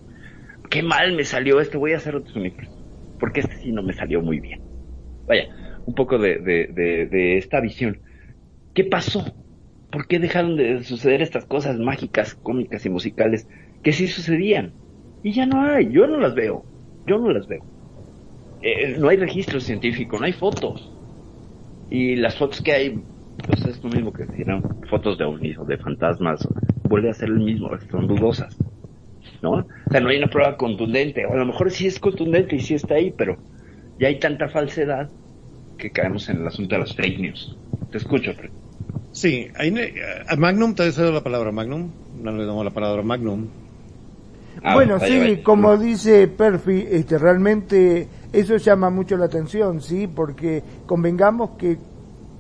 Qué mal me salió este, voy a hacer otros universos. Porque este sí no me salió muy bien. Vaya, un poco de, de, de, de esta visión. ¿Qué pasó? ¿Por qué dejaron de suceder estas cosas mágicas, cómicas y musicales que sí sucedían? Y ya no hay, yo no las veo, yo no las veo. Eh, no hay registro científico, no hay fotos. Y las fotos que hay, pues es lo mismo que si eran fotos de ovnis o de fantasmas, vuelve a ser el mismo, son dudosas. ¿No? O sea, no hay una prueba contundente, o a lo mejor sí es contundente y sí está ahí, pero ya hay tanta falsedad que caemos en el asunto de las fake news. Te escucho, Fred. Sí, ahí, a Magnum, te cedo la palabra Magnum. No le damos la palabra Magnum. Ah, bueno, sí, vaya. como dice Perfi, este, realmente eso llama mucho la atención, sí, porque convengamos que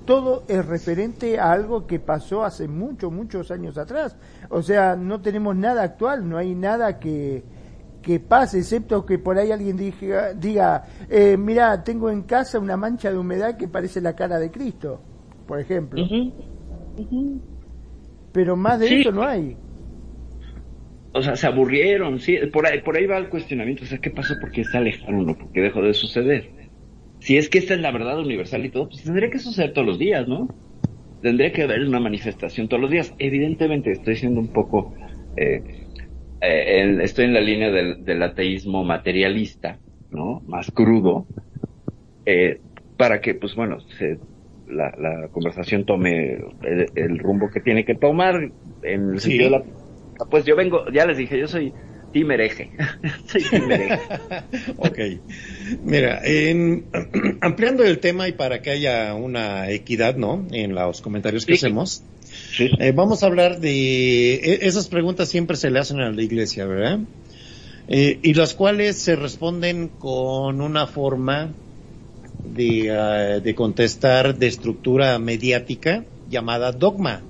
todo es referente a algo que pasó hace muchos, muchos años atrás. O sea, no tenemos nada actual, no hay nada que, que pase, excepto que por ahí alguien diga, diga eh, mira, tengo en casa una mancha de humedad que parece la cara de Cristo, por ejemplo. Pero más de Sí. eso no hay. O sea, se aburrieron, sí, por ahí, por ahí va el cuestionamiento, o sea, ¿qué pasó? ¿Por qué se alejaron o por qué dejó de suceder? Si es que esta es la verdad universal y todo, pues tendría que suceder todos los días, ¿no? Tendría que haber una manifestación todos los días. Evidentemente estoy siendo un poco, eh, eh, en- estoy en la línea del, del ateísmo materialista, ¿no? Más crudo, eh, para que, pues bueno, se la, la conversación tome el, el rumbo que tiene que tomar en el Sí. sentido de la pues yo vengo ya les dije yo soy team hereje soy team hereje ok. Mira, en, ampliando el tema y para que haya una equidad, ¿no? En los comentarios que Sí. hacemos, Sí. eh, vamos a hablar de e- esas preguntas siempre se le hacen a la iglesia, ¿verdad? Eh, y las cuales se responden con una forma de, ah, de contestar de estructura mediática llamada dogma.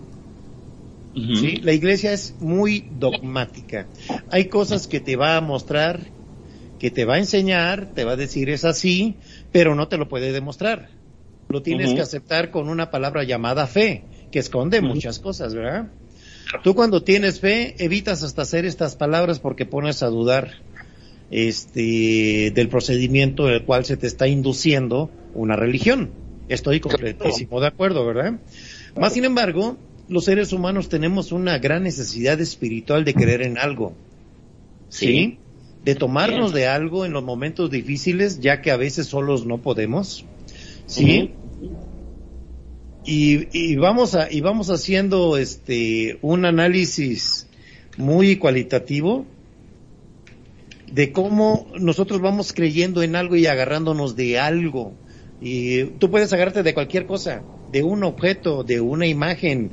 ¿Sí? La iglesia es muy dogmática. Hay cosas que te va a mostrar, que te va a enseñar, te va a decir es así, pero no te lo puede demostrar. Lo tienes que aceptar con una palabra llamada fe, que esconde muchas cosas, ¿verdad? Tú cuando tienes fe evitas hasta hacer estas palabras porque pones a dudar este del procedimiento del cual se te está induciendo una religión. Estoy completísimo de acuerdo, ¿verdad? Más sin embargo, los seres humanos tenemos una gran necesidad espiritual de creer en algo. ¿Sí? Sí. De tomarnos de algo en los momentos difíciles, ya que a veces solos no podemos. ¿Sí? Y, y vamos a, y vamos haciendo este un análisis muy cualitativo de cómo nosotros vamos creyendo en algo y agarrándonos de algo. Y tú puedes agarrarte de cualquier cosa, de un objeto, de una imagen,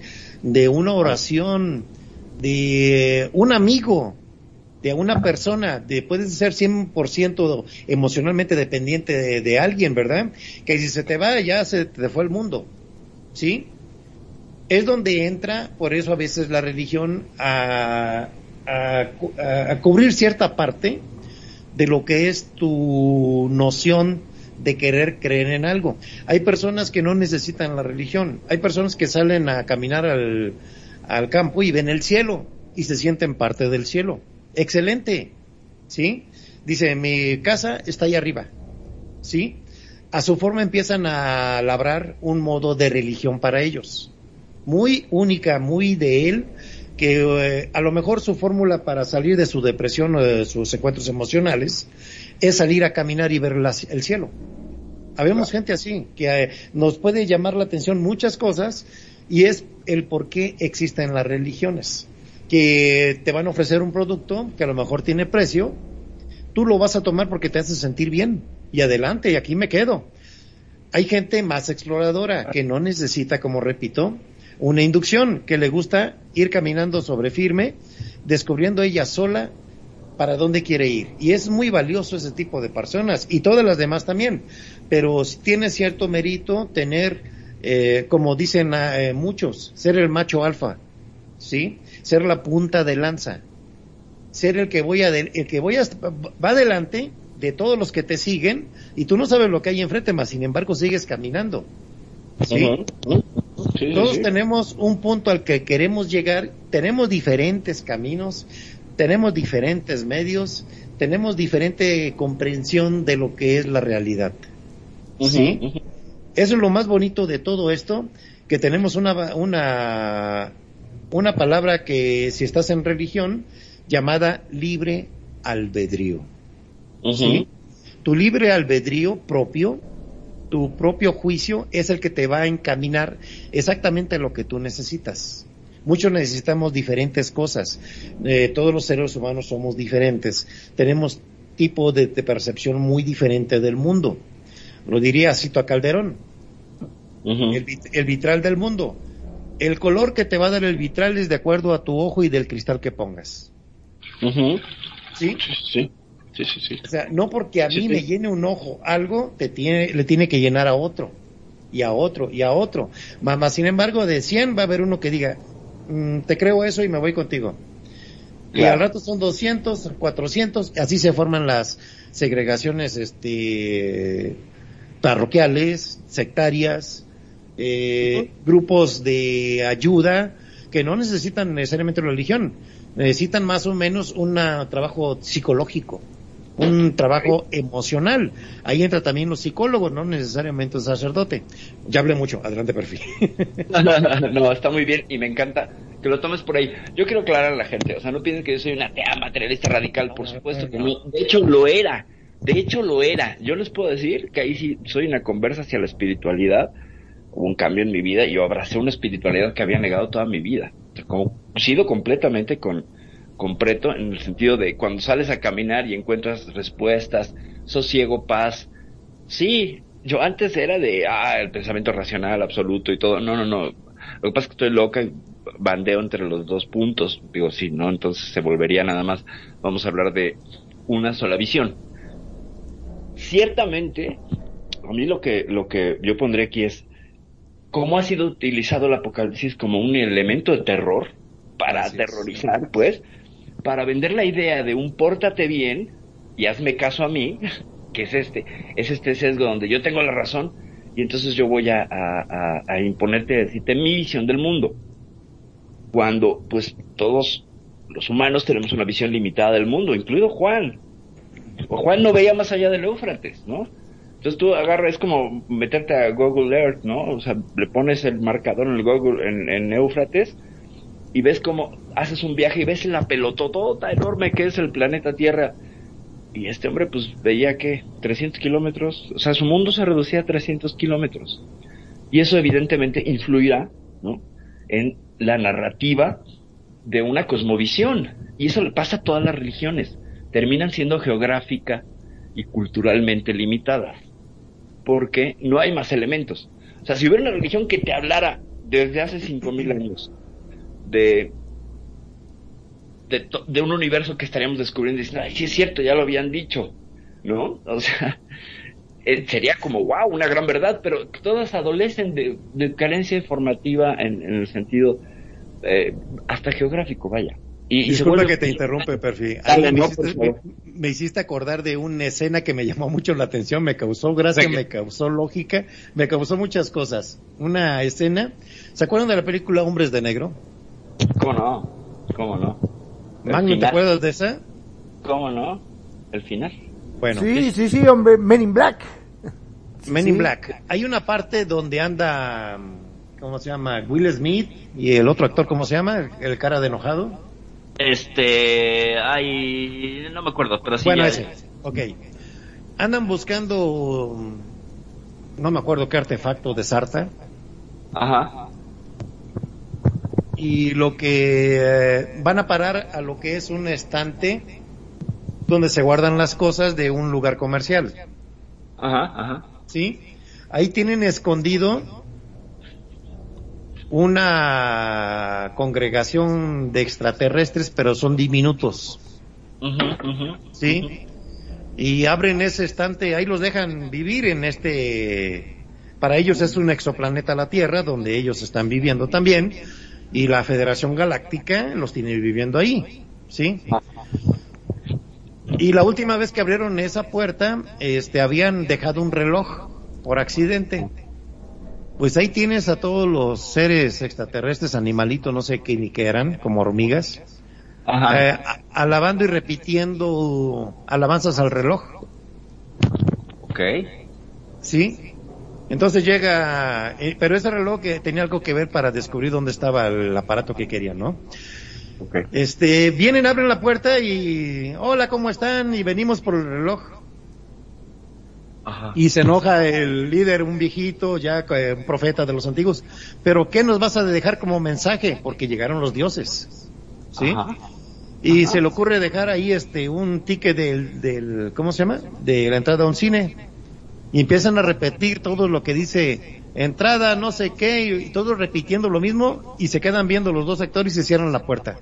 de una oración, de un amigo, de una persona, de puedes ser 100% emocionalmente dependiente de, alguien, ¿verdad? Que si se te va, ya se te fue el mundo. ¿Sí? Es donde entra, por eso a veces la religión a, a- a cubrir cierta parte de lo que es tu noción de querer creer en algo. Hay personas que no necesitan la religión, hay personas que salen a caminar al, al campo y ven el cielo y se sienten parte del cielo. Excelente, ¿sí? Dice, mi casa está ahí arriba, ¿sí? A su forma empiezan a labrar un modo de religión para ellos, muy única, muy de él, que eh, a lo mejor su fórmula para salir de su depresión o de sus encuentros emocionales es salir a caminar y ver el cielo. Habemos gente así, que eh, nos puede llamar la atención muchas cosas y es el por qué existen las religiones. Que te van a ofrecer un producto que a lo mejor tiene precio, tú lo vas a tomar porque te hace sentir bien y adelante y aquí me quedo. Hay gente más exploradora que no necesita, como repito, una inducción, que le gusta ir caminando sobre firme, descubriendo ella sola para dónde quiere ir. Y es muy valioso ese tipo de personas y todas las demás también. Pero tiene cierto mérito tener, eh, como dicen ah, eh, muchos, ser el macho alfa, ¿sí? Ser la punta de lanza. Ser el que voy a, el que voy a, va adelante de todos los que te siguen y tú no sabes lo que hay enfrente, más sin embargo sigues caminando. ¿sí? Todos sí. tenemos un punto al que queremos llegar, tenemos diferentes caminos, tenemos diferentes medios, tenemos diferente comprensión de lo que es la realidad. ¿sí? Eso es lo más bonito de todo esto, que tenemos una, una, una palabra que si estás en religión, llamada libre albedrío. ¿sí? Tu libre albedrío propio, tu propio juicio es el que te va a encaminar exactamente lo que tú necesitas. Muchos necesitamos diferentes cosas. Eh, todos los seres humanos somos diferentes. Tenemos tipo de, de percepción muy diferente del mundo. Lo diría Cito a Calderón, el, vit- el vitral del mundo. El color que te va a dar el vitral es de acuerdo a tu ojo y del cristal que pongas. ¿Sí? Sí, sí, sí, sí. O sea, no porque a Sí, mí sí. me llene un ojo algo, te tiene, le tiene que llenar a otro, y a otro, y a otro. Más, más, sin embargo, de 100 va a haber uno que diga, "Mm, te creo eso y me voy contigo. Y al rato son 200, 400, así se forman las segregaciones este, parroquiales, sectarias, eh, grupos de ayuda que no necesitan necesariamente religión, necesitan más o menos un trabajo psicológico, un trabajo emocional. Ahí entra también los psicólogos, no necesariamente un sacerdote. Ya hablé mucho, adelante perfil. no, está muy bien y me encanta que lo tomes por ahí. Yo quiero aclarar a la gente, o sea, no piensen que yo soy una atea materialista radical, por supuesto que no. De hecho, lo era. De hecho, lo era. Yo les puedo decir que ahí sí soy una conversa hacia la espiritualidad. hubo un cambio en mi vida y yo abracé una espiritualidad que había negado toda mi vida. Como coincido completamente con, con Preto en el sentido de cuando sales a caminar y encuentras respuestas, sosiego, paz. Sí, yo antes era de, ah, el pensamiento racional absoluto y todo. No, no, no. Lo que pasa es que estoy loca y bandeo entre los dos puntos. Digo, sí, ¿no? Entonces se volvería nada más, vamos a hablar de una sola visión. Ciertamente, a mí lo que, lo que yo pondré aquí es cómo ha sido utilizado el apocalipsis como un elemento de terror para aterrorizar, pues, para vender la idea de un pórtate bien y hazme caso a mí, que es este, es este sesgo donde yo tengo la razón y entonces yo voy a, imponerte, a decirte mi visión del mundo. Cuando, pues, todos los humanos tenemos una visión limitada del mundo, incluido Juan. Juan no veía más allá del Éufrates, ¿no? Entonces tú agarras, es como meterte a Google Earth, ¿no? O sea, le pones el marcador en el Google, en, en Éufrates, y ves cómo haces un viaje y ves la pelototota enorme que es el planeta Tierra. Y este hombre, pues, veía que 300 kilómetros, o sea, su mundo se reducía a 300 kilómetros. Y eso evidentemente influirá, ¿no? En la narrativa de una cosmovisión. Y eso le pasa a todas las religiones. Terminan siendo geográfica y culturalmente limitadas. Porque no hay más elementos. O sea, si hubiera una religión que te hablara desde hace 5.000 años de, de, de, un universo que estaríamos descubriendo y diciendo, ay, sí es cierto, ya lo habían dicho, ¿no? O sea, eh, sería como, wow, una gran verdad, pero todas adolecen de, de carencia informativa en, en el sentido eh, hasta geográfico, vaya. Y, Disculpa y que te interrumpe, Perfi. Dale, me, no, hiciste, me, me, hiciste, acordar de una escena que me llamó mucho la atención, me causó gracia, me causó lógica, me causó muchas cosas. Una escena, ¿se acuerdan de la película Hombres de Negro? ¿Cómo no? ¿Cómo no? Magno, ¿te acuerdas de esa? ¿Cómo no? El final. Bueno. Sí, sí, sí, hombre, Men in Black. Men sí. in Black. Hay una parte donde anda, ¿cómo se llama? Will Smith y el otro actor, ¿cómo se llama? El cara de enojado. Este, hay, no me acuerdo, pero sí. Bueno, hay... ese, ok. Andan buscando, no me acuerdo qué artefacto de Sarta. Ajá. Y lo que eh, van a parar a lo que es un estante donde se guardan las cosas de un lugar comercial. Ajá, ajá. ¿Sí? Ahí tienen escondido una congregación de extraterrestres, pero son diminutos. Uh -huh, uh -huh, ¿Sí? uh -huh. Y abren ese estante, ahí los dejan vivir en este... Para ellos es un exoplaneta la Tierra, donde ellos están viviendo también, y la Federación Galáctica los tiene viviendo ahí, ¿sí? Y la última vez que abrieron esa puerta, este, habían dejado un reloj por accidente pues ahí tienes a todos los seres extraterrestres, animalitos, no sé qué ni qué eran, como hormigas, eh, alabando y repitiendo alabanzas al reloj. Ok. Sí. Entonces llega, eh, pero ese reloj que tenía algo que ver para descubrir dónde estaba el aparato que querían, ¿no? Okay. Este, vienen, abren la puerta y, hola, ¿cómo están? Y venimos por el reloj. Ajá. Y se enoja el líder, un viejito, ya eh, un profeta de los antiguos. Pero ¿qué nos vas a dejar como mensaje? Porque llegaron los dioses. ¿Sí? Ajá. Y Ajá. se le ocurre dejar ahí este un ticket del, del, ¿cómo se llama? De la entrada a un cine. Y empiezan a repetir todo lo que dice entrada, no sé qué, y todos repitiendo lo mismo y se quedan viendo los dos actores y se cierran la puerta.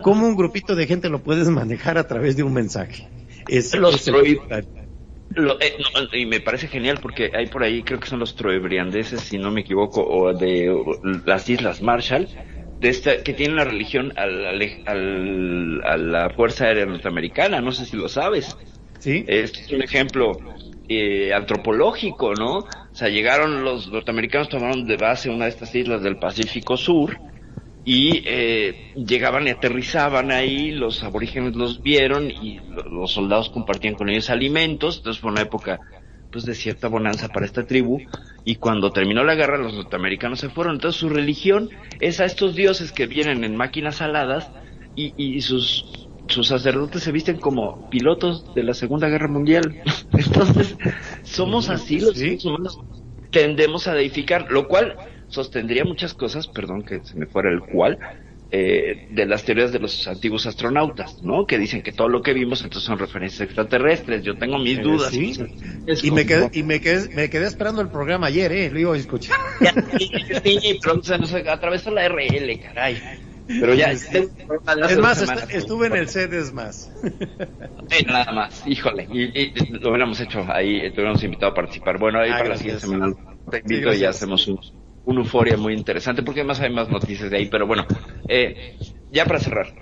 ¿Cómo un grupito de gente lo puedes manejar a través de un mensaje? Es, los es lo, eh, no, y me parece genial porque hay por ahí, creo que son los troebriandeses, si no me equivoco, o de o, las Islas Marshall, de esta, que tienen la religión al, al, a la Fuerza Aérea Norteamericana, no sé si lo sabes. ¿Sí? Es un ejemplo eh, antropológico, ¿no? O sea, llegaron los norteamericanos, tomaron de base una de estas islas del Pacífico Sur, y eh, llegaban y aterrizaban ahí, los aborígenes los vieron y los soldados compartían con ellos alimentos, entonces fue una época pues de cierta bonanza para esta tribu y cuando terminó la guerra los norteamericanos se fueron, entonces su religión es a estos dioses que vienen en máquinas aladas y, y sus sus sacerdotes se visten como pilotos de la Segunda Guerra Mundial. Entonces, somos así los ¿Sí? humanos tendemos a deificar, lo cual sostendría muchas cosas, perdón que se me fuera el cual, eh, de las teorías de los antiguos astronautas, ¿no? Que dicen que todo lo que vimos entonces son referencias extraterrestres. Yo tengo mis Eh, dudas. sí. Y me quedé, y me quedé, me quedé esperando el programa ayer, eh, lo iba a escuchar. Sí, pero se nos atravesó la RL, caray. Pero ya, Es Es más, semanas. est- estuve en el CEDES más. Sí, nada más, híjole. Y, y lo hubiéramos hecho ahí, te hubiéramos invitado a participar. Bueno, ahí Ah, para gracias. la siguiente semana te Sí, invito y hacemos un, un euforia muy interesante, porque además hay más noticias de ahí. Pero bueno, eh, ya para cerrar,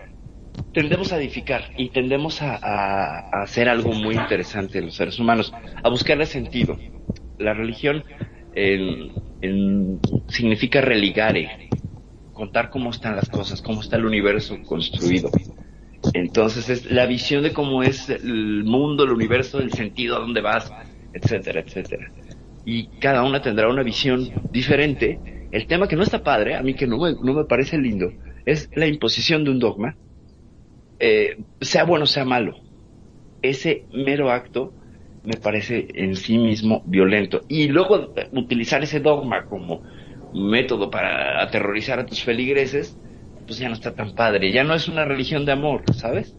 tendemos a edificar y tendemos a, a- a hacer algo muy interesante los seres humanos, a buscarle sentido. La religión en- en- significa religare, contar cómo están las cosas, cómo está el universo construido. Entonces es la visión de cómo es el mundo, el universo, el sentido, a dónde vas, etcétera, etcétera. Y cada una tendrá una visión diferente. El tema que no está padre, a mí que no me, parece lindo, es la imposición de un dogma, eh, sea bueno, sea malo. Ese mero acto me parece en sí mismo violento. Y luego utilizar ese dogma como método para aterrorizar a tus feligreses, pues ya no está tan padre. Ya no es una religión de amor, ¿sabes?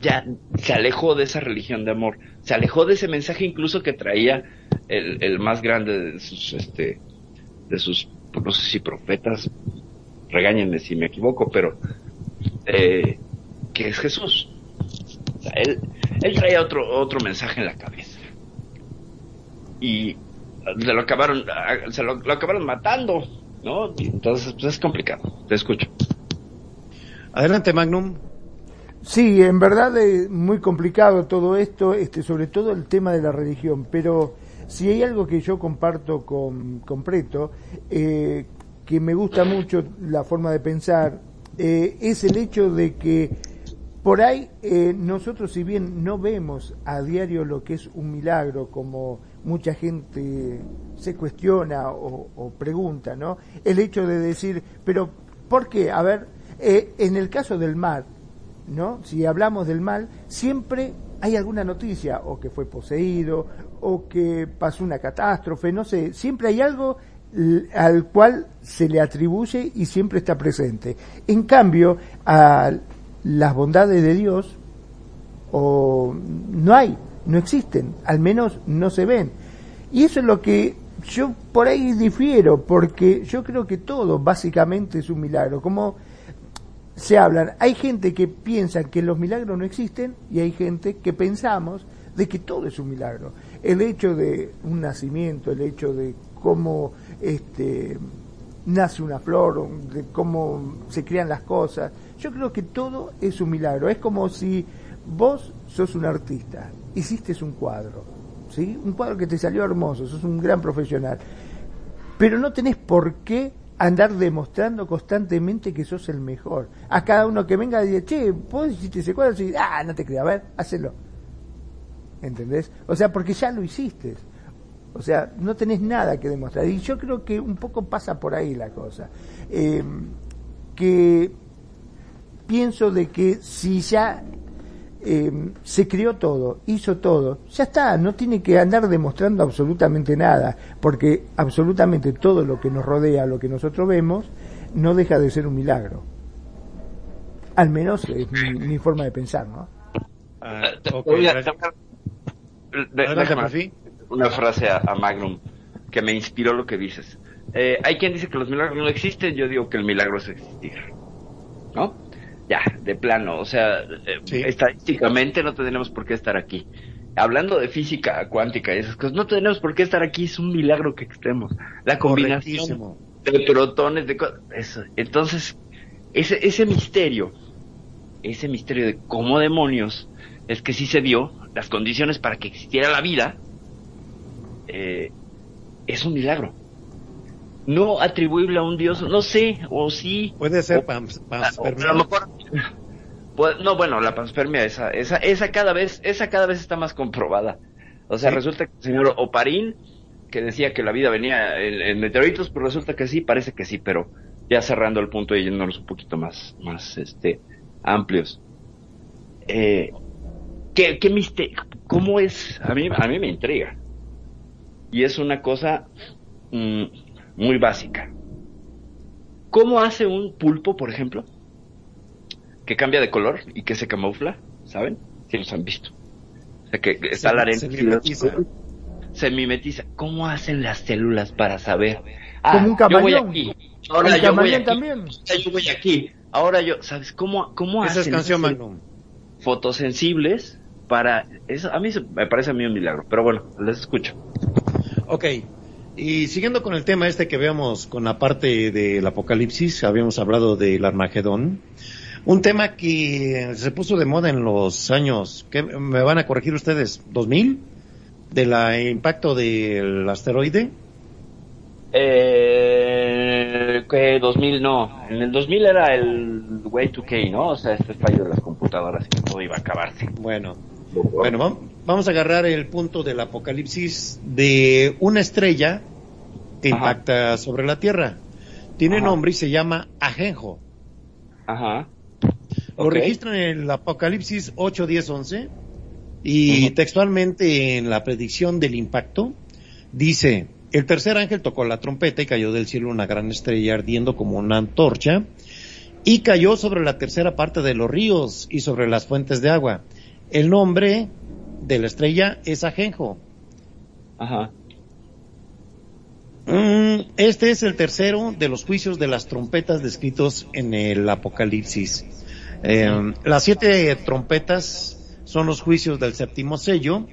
Ya se alejó de esa religión de amor. Se alejó de ese mensaje incluso que traía el, el más grande de sus, este, de sus, pues, no sé si profetas, regáñenme si me equivoco, pero, eh, que es Jesús. Él, él traía otro, otro mensaje en la cabeza. Y se lo acabaron, se lo, lo acabaron matando, ¿no? Y entonces, pues es complicado. Te escucho. Adelante, Magnum. Sí, en verdad es muy complicado todo esto, este, sobre todo el tema de la religión, pero si hay algo que yo comparto con, con Preto, eh, que me gusta mucho la forma de pensar, eh, es el hecho de que por ahí eh, nosotros si bien no vemos a diario lo que es un milagro, como mucha gente se cuestiona o, pregunta, ¿no? El hecho de decir, pero ¿por qué? A ver, eh, en el caso del mar, ¿no? Si hablamos del mal, siempre hay alguna noticia, o que fue poseído, o que pasó una catástrofe, no sé, siempre hay algo al cual se le atribuye y siempre está presente. En cambio, a las bondades de Dios, o no hay, no existen, al menos no se ven. Y eso es lo que yo por ahí difiero, porque yo creo que todo básicamente es un milagro. Como se hablan, hay gente que piensa que los milagros no existen y hay gente que pensamos de que todo es un milagro. El hecho de un nacimiento, el hecho de cómo este, nace una flor, de cómo se crean las cosas, yo creo que todo es un milagro. Es como si vos sos un artista, hiciste un cuadro, ¿sí? Un cuadro que te salió hermoso, sos un gran profesional, pero no tenés por qué andar demostrando constantemente que sos el mejor. A cada uno que venga y diga, che, vos hiciste ese cuadro, y ah, no te creo, a ver, hacelo. ¿Entendés? O sea, porque ya lo hiciste. O sea, no tenés nada que demostrar. Y yo creo que un poco pasa por ahí la cosa. Eh, que pienso de que si ya eh, se creó todo, hizo todo, ya está, no tiene que andar demostrando absolutamente nada, porque absolutamente todo lo que nos rodea, lo que nosotros vemos, no deja de ser un milagro. Al menos es mi, mi forma de pensar, ¿no? Ah, déjame Perfi. una frase a, a Magnum que me inspiró lo que dices. Eh, hay quien dice que los milagros no existen, yo digo que el milagro es existir. ¿No? Ya, de plano, o sea, eh, Sí. estadísticamente no tenemos por qué estar aquí. Hablando de física cuántica y esas cosas, no tenemos por qué estar aquí, es un milagro que estemos. La combinación de protones, de co- eso. Entonces, ese, ese misterio, ese misterio de cómo demonios es que sí se dio las condiciones para que existiera la vida, eh, es un milagro. No atribuible a un dios, no sé, o sí. Puede ser o- panspermia. a lo mejor- pues, no, bueno, la panspermia, esa, esa, esa cada vez, esa cada vez está más comprobada. O sea, Sí. resulta que el señor Oparín, que decía que la vida venía en, en meteoritos, pues resulta que sí, parece que sí, pero ya cerrando el punto y yéndonos un poquito más, más, este, amplios. Eh, ¿qué, qué misterio? ¿Cómo es? A mí, a mí me intriga. Y es una cosa mm, muy básica. ¿Cómo hace un pulpo, por ejemplo, que cambia de color y que se camufla? ¿Saben? Si los han visto. O sea, que está Se- la arena. se mimetiza. los- Se mimetiza. ¿Cómo hacen las células para saber? Ah, Como un yo voy camaleón. aquí. Ahora yo voy camaleón aquí. también. Ahora yo voy aquí. Ahora yo, ¿sabes cómo, cómo Esa hacen canción fotosensibles para eso? A mí se- me parece a mí un milagro, pero bueno, les escucho. Ok. Y siguiendo con el tema este que veamos con la parte del apocalipsis, habíamos hablado del Armagedón. Un tema que se puso de moda en los años, que me van a corregir ustedes, 2000, del impacto del asteroide. Eh, que 2000 no, en el 2000 era el way 2K, ¿no? O sea, este fallo de las computadoras que todo iba a acabarse. Bueno, bueno, vamos a agarrar el punto del apocalipsis de una estrella que Ajá. impacta sobre la Tierra. Tiene Ajá. nombre y se llama Ajenjo. Ajá. Lo registran en el Apocalipsis 8, 10, 11 y textualmente en la predicción del impacto dice, el tercer ángel tocó la trompeta y cayó del cielo una gran estrella ardiendo como una antorcha y cayó sobre la tercera parte de los ríos y sobre las fuentes de agua. El nombre de la estrella es Ajenjo. Ajá. Mm, Este es el tercero de los juicios de las trompetas descritos en el Apocalipsis. Eh, las siete trompetas son los juicios del séptimo sello.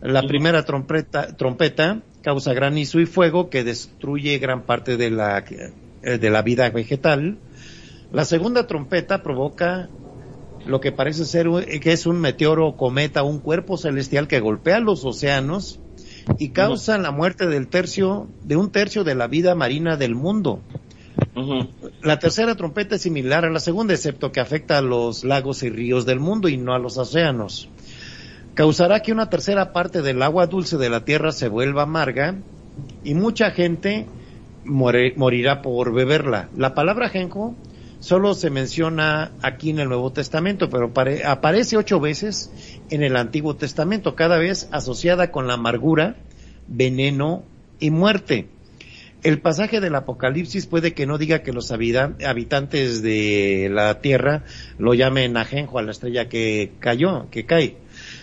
La primera trompeta, trompeta causa granizo y fuego que destruye gran parte de la, eh, de la vida vegetal. La segunda trompeta provoca lo que parece ser que es un meteoro, cometa, un cuerpo celestial que golpea los océanos y causa la muerte del tercio, de un tercio de la vida marina del mundo. La tercera trompeta es similar a la segunda, excepto que afecta a los lagos y ríos del mundo y no a los océanos. Causará que una tercera parte del agua dulce de la tierra se vuelva amarga y mucha gente more- morirá por beberla. La palabra genjo solo se menciona aquí en el Nuevo Testamento, pero pare- aparece ocho veces en el Antiguo Testamento, cada vez asociada con la amargura, veneno y muerte. El pasaje del Apocalipsis puede que no diga que los habitantes de la tierra lo llamen ajenjo a la estrella que cayó, que cae.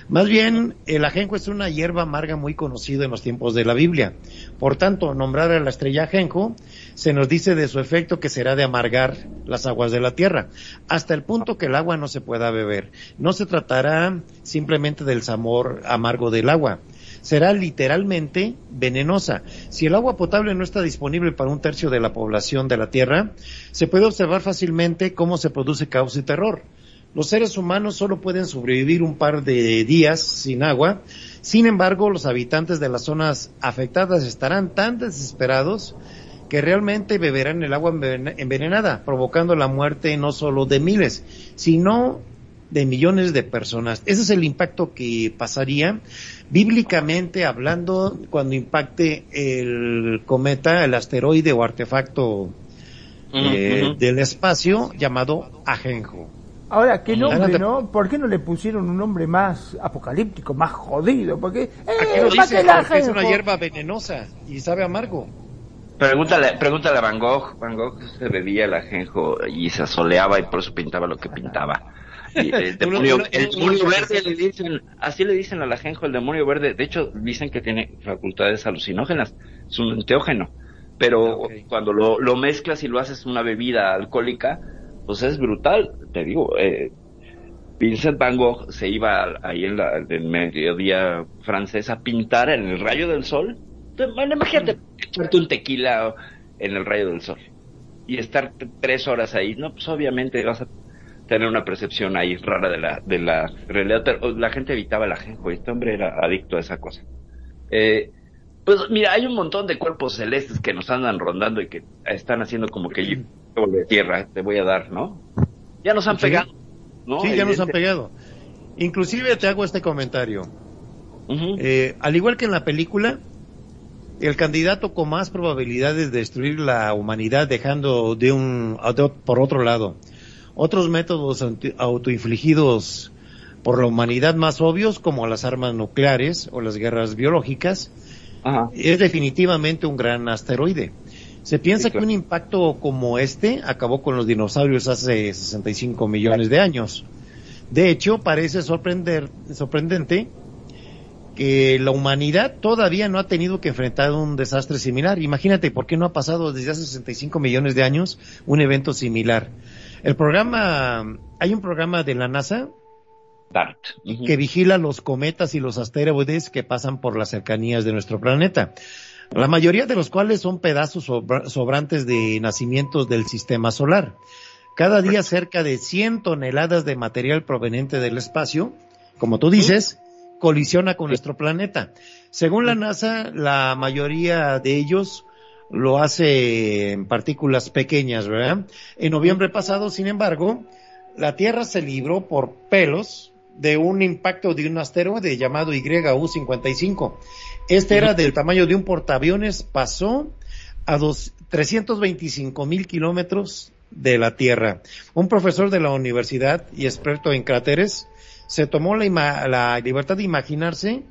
Más bien, el ajenjo es una hierba amarga muy conocida en los tiempos de la Biblia. Por tanto, nombrar a la estrella ajenjo se nos dice de su efecto que será de amargar las aguas de la tierra, hasta el punto que el agua no se pueda beber. No se tratará simplemente del sabor amargo del agua, será literalmente venenosa. Si el agua potable no está disponible para un tercio de la población de la Tierra, se puede observar fácilmente cómo se produce caos y terror. Los seres humanos solo pueden sobrevivir un par de días sin agua, sin embargo los habitantes de las zonas afectadas estarán tan desesperados que realmente beberán el agua enven- envenenada, provocando la muerte no solo de miles, sino de millones de personas. Ese es el impacto que pasaría bíblicamente hablando cuando impacte el cometa, el asteroide o artefacto eh, del espacio llamado Ajenjo. Ahora, ¿qué nombre, no? ¿Por qué no le pusieron un nombre más apocalíptico, más jodido? Porque, eh, Aquí lo más dice, porque es una hierba venenosa y sabe amargo. Pregúntale, pregúntale a Van Gogh. Van Gogh se bebía el ajenjo y se asoleaba y por eso pintaba lo que pintaba. Y el demonio, el demonio verde le dicen, así le dicen al ajenjo el demonio verde. De hecho, dicen que tiene facultades alucinógenas. Es un enteógeno. Pero Ok. cuando lo, lo mezclas y lo haces una bebida alcohólica, pues es brutal. Te digo, eh, Vincent Van Gogh se iba ahí en la en mediodía francés a pintar en el rayo del sol. Bueno, imagínate echarte un tequila en el rayo del sol y estar tres horas ahí. No, pues obviamente vas a tener una percepción ahí rara de la, de la realidad. Pero la gente evitaba el ajenjo y este hombre era adicto a esa cosa. Eh, pues mira, hay un montón de cuerpos celestes que nos andan rondando y que están haciendo como que yo de tierra te voy a dar, ¿no? Ya nos han Sí. pegado. ¿no? sí, ya nos han pegado. Inclusive te hago este comentario. Eh, al igual que en la película, el candidato con más probabilidades de destruir la humanidad dejando de un de- por otro lado otros métodos autoinfligidos por la humanidad más obvios como las armas nucleares o las guerras biológicas Ajá. es definitivamente un gran asteroide. Se piensa Sí, claro. que un impacto como este acabó con los dinosaurios hace 65 millones de años. De hecho, parece sorprender, sorprendente que la humanidad todavía no ha tenido que enfrentar un desastre similar. Imagínate por qué no ha pasado desde hace 65 millones de años un evento similar. El programa, hay un programa de la NASA DART. Que vigila los cometas y los asteroides que pasan por las cercanías de nuestro planeta. La mayoría de los cuales son pedazos sobra- sobrantes de nacimientos del sistema solar. Cada día cerca de 100 toneladas de material proveniente del espacio, como tú dices, colisiona con nuestro planeta. Según la NASA, la mayoría de ellos lo hace en partículas pequeñas, ¿verdad? En noviembre pasado, sin embargo, la Tierra se libró por pelos de un impacto de un asteroide llamado YU-55. Este era del tamaño de un portaaviones, pasó a dos, 325 mil kilómetros de la Tierra. Un profesor de la universidad y experto en cráteres se tomó la, ima- la libertad de imaginarse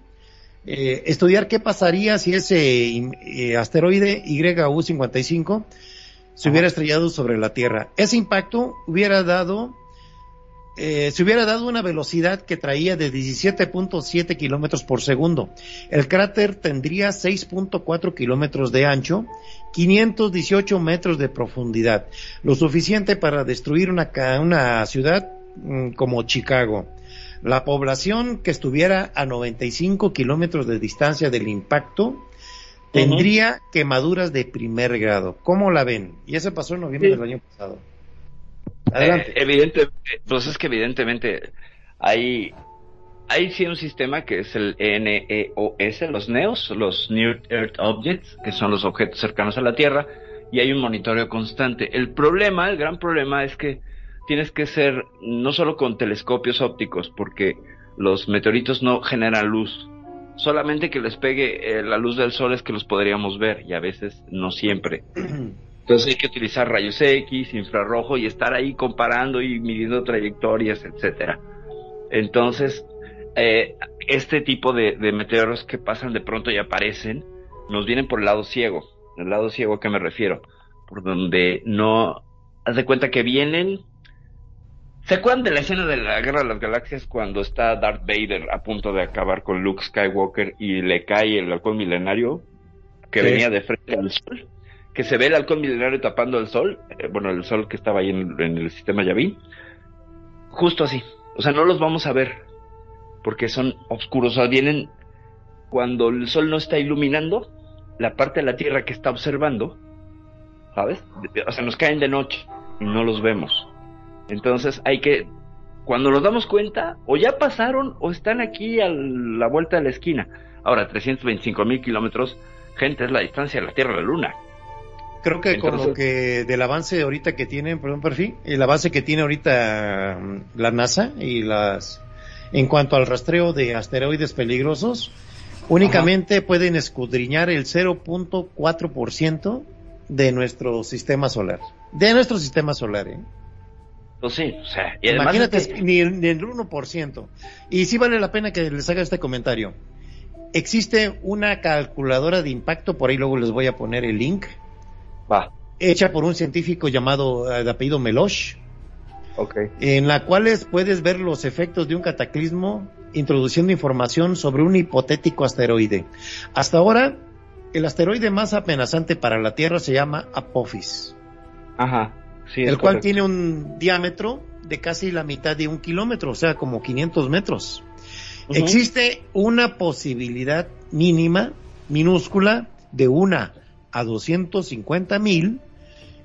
eh, estudiar qué pasaría si ese eh, asteroide YU-55 se hubiera estrellado sobre la Tierra. Ese impacto hubiera dado, eh, se hubiera dado una velocidad que traía de 17.7 kilómetros por segundo. El cráter tendría 6.4 kilómetros de ancho, 518 metros de profundidad, lo suficiente para destruir una, una ciudad mm, como Chicago. La población que estuviera a 95 kilómetros de distancia del impacto tendría quemaduras de primer grado. ¿Cómo la ven? Y eso pasó en noviembre Sí. del año pasado. Adelante. Eh, evidente, pues es que evidentemente hay, hay sí un sistema que es el NEOS, los NEOS, los Near Earth Objects, que son los objetos cercanos a la Tierra, y hay un monitoreo constante. El problema, el gran problema es que tienes que ser no solo con telescopios ópticos, porque los meteoritos no generan luz. Solamente que les pegue eh, la luz del sol es que los podríamos ver, y a veces no siempre. Entonces hay que utilizar rayos X, infrarrojo y estar ahí comparando y midiendo trayectorias, etcétera. Entonces, eh, este tipo de, de meteoros que pasan de pronto y aparecen, nos vienen por el lado ciego. El lado ciego a qué me refiero? Por donde no, haz de cuenta que vienen. ¿Se acuerdan de la escena de la Guerra de las Galaxias cuando está Darth Vader a punto de acabar con Luke Skywalker y le cae el halcón milenario que Sí. venía de frente al sol? que se ve el halcón milenario tapando el sol, eh, bueno, el sol que estaba ahí en, en el sistema Yavin, justo así. O sea, no los vamos a ver porque son oscuros, o sea, vienen cuando el sol no está iluminando la parte de la Tierra que está observando, ¿sabes? O sea, nos caen de noche y no los vemos. Entonces hay que, cuando nos damos cuenta, o ya pasaron o están aquí a la vuelta de la esquina. Ahora, 325 mil kilómetros, gente, es la distancia de la Tierra a la Luna. Creo que con lo Entonces- que del avance ahorita que tiene, perdón, perfil, el avance que tiene ahorita mm, la NASA y las en cuanto al rastreo de asteroides peligrosos, únicamente pueden escudriñar el 0.4% de nuestro sistema solar. De nuestro sistema solar, ¿eh? Pues sí, o sea, y además Imagínate, es que- ni, el, ni el 1%. Y sí vale la pena que les haga este comentario. Existe una calculadora de impacto, por ahí luego les voy a poner el link, va, hecha por un científico llamado eh, de apellido Melosh, ok. en la cual puedes ver los efectos de un cataclismo introduciendo información sobre un hipotético asteroide. Hasta ahora, el asteroide más amenazante para la Tierra se llama Apophis, Ajá, sí. el cual correcto. tiene un diámetro de casi la mitad de un kilómetro, o sea, como 500 metros. Existe una posibilidad mínima, minúscula, de una a 250 mil,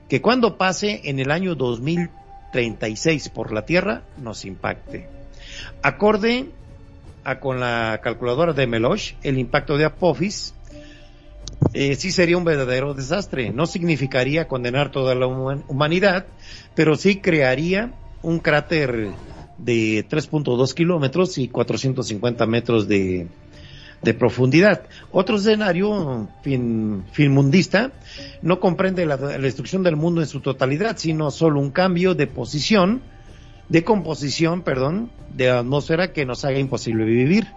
que cuando pase en el año 2036 por la Tierra nos impacte. Acorde a con la calculadora de Melosh, el impacto de Apophis eh, sí sería un verdadero desastre. No significaría condenar toda la human- humanidad, pero sí crearía un cráter de 3.2 kilómetros y 450 metros de, de profundidad. Otro escenario fin, finmundista no comprende la, la destrucción del mundo en su totalidad, sino solo un cambio de posición, de composición, perdón, de atmósfera que nos haga imposible vivir.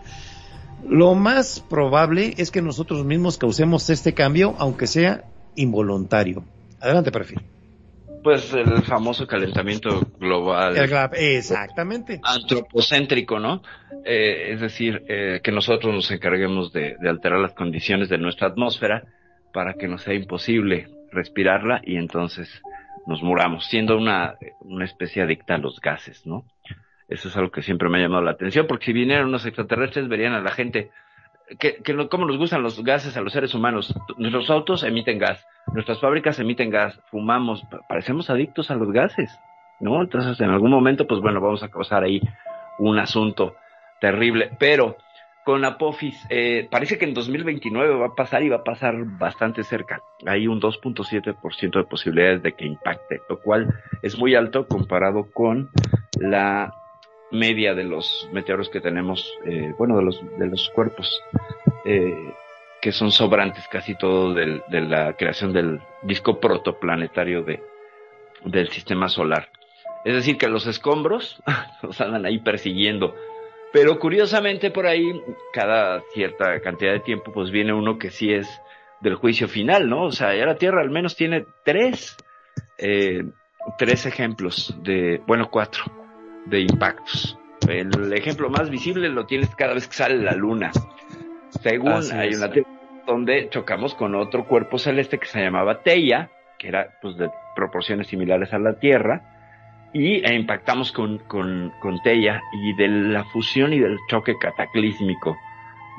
Lo más probable es que nosotros mismos causemos este cambio, aunque sea involuntario. Adelante, perfil. Pues el famoso calentamiento global. El Exactamente. antropocéntrico, ¿no? Eh, es decir, eh, que nosotros nos encarguemos de, de alterar las condiciones de nuestra atmósfera para que nos sea imposible respirarla y entonces nos muramos, siendo una, una especie adicta a los gases, ¿no? Eso es algo que siempre me ha llamado la atención, porque si vinieran unos extraterrestres verían a la gente que, que cómo nos gustan los gases a los seres humanos. Nuestros autos emiten gas, nuestras fábricas emiten gas, fumamos, pa- parecemos adictos a los gases, ¿no? Entonces en algún momento, pues bueno, vamos a causar ahí un asunto terrible, pero con Apophis, eh, parece que en 2029 va a pasar y va a pasar bastante cerca. Hay un 2.7% de posibilidades de que impacte, lo cual es muy alto comparado con la media de los meteoros que tenemos, eh, bueno, de los, de los cuerpos, eh, que son sobrantes casi todo de la creación del disco protoplanetario de, del sistema solar. Es decir, que los escombros los andan ahí persiguiendo. Pero curiosamente por ahí, cada cierta cantidad de tiempo, pues viene uno que sí es del juicio final, ¿no? O sea, ya la Tierra al menos tiene tres, eh, tres ejemplos de, bueno, cuatro, de impactos. El ejemplo más visible lo tienes cada vez que sale la Luna. Según Así hay es. una teoría donde chocamos con otro cuerpo celeste que se llamaba Teia, que era pues de proporciones similares a la Tierra, y e impactamos con, con, con Teia, y de la fusión y del choque cataclísmico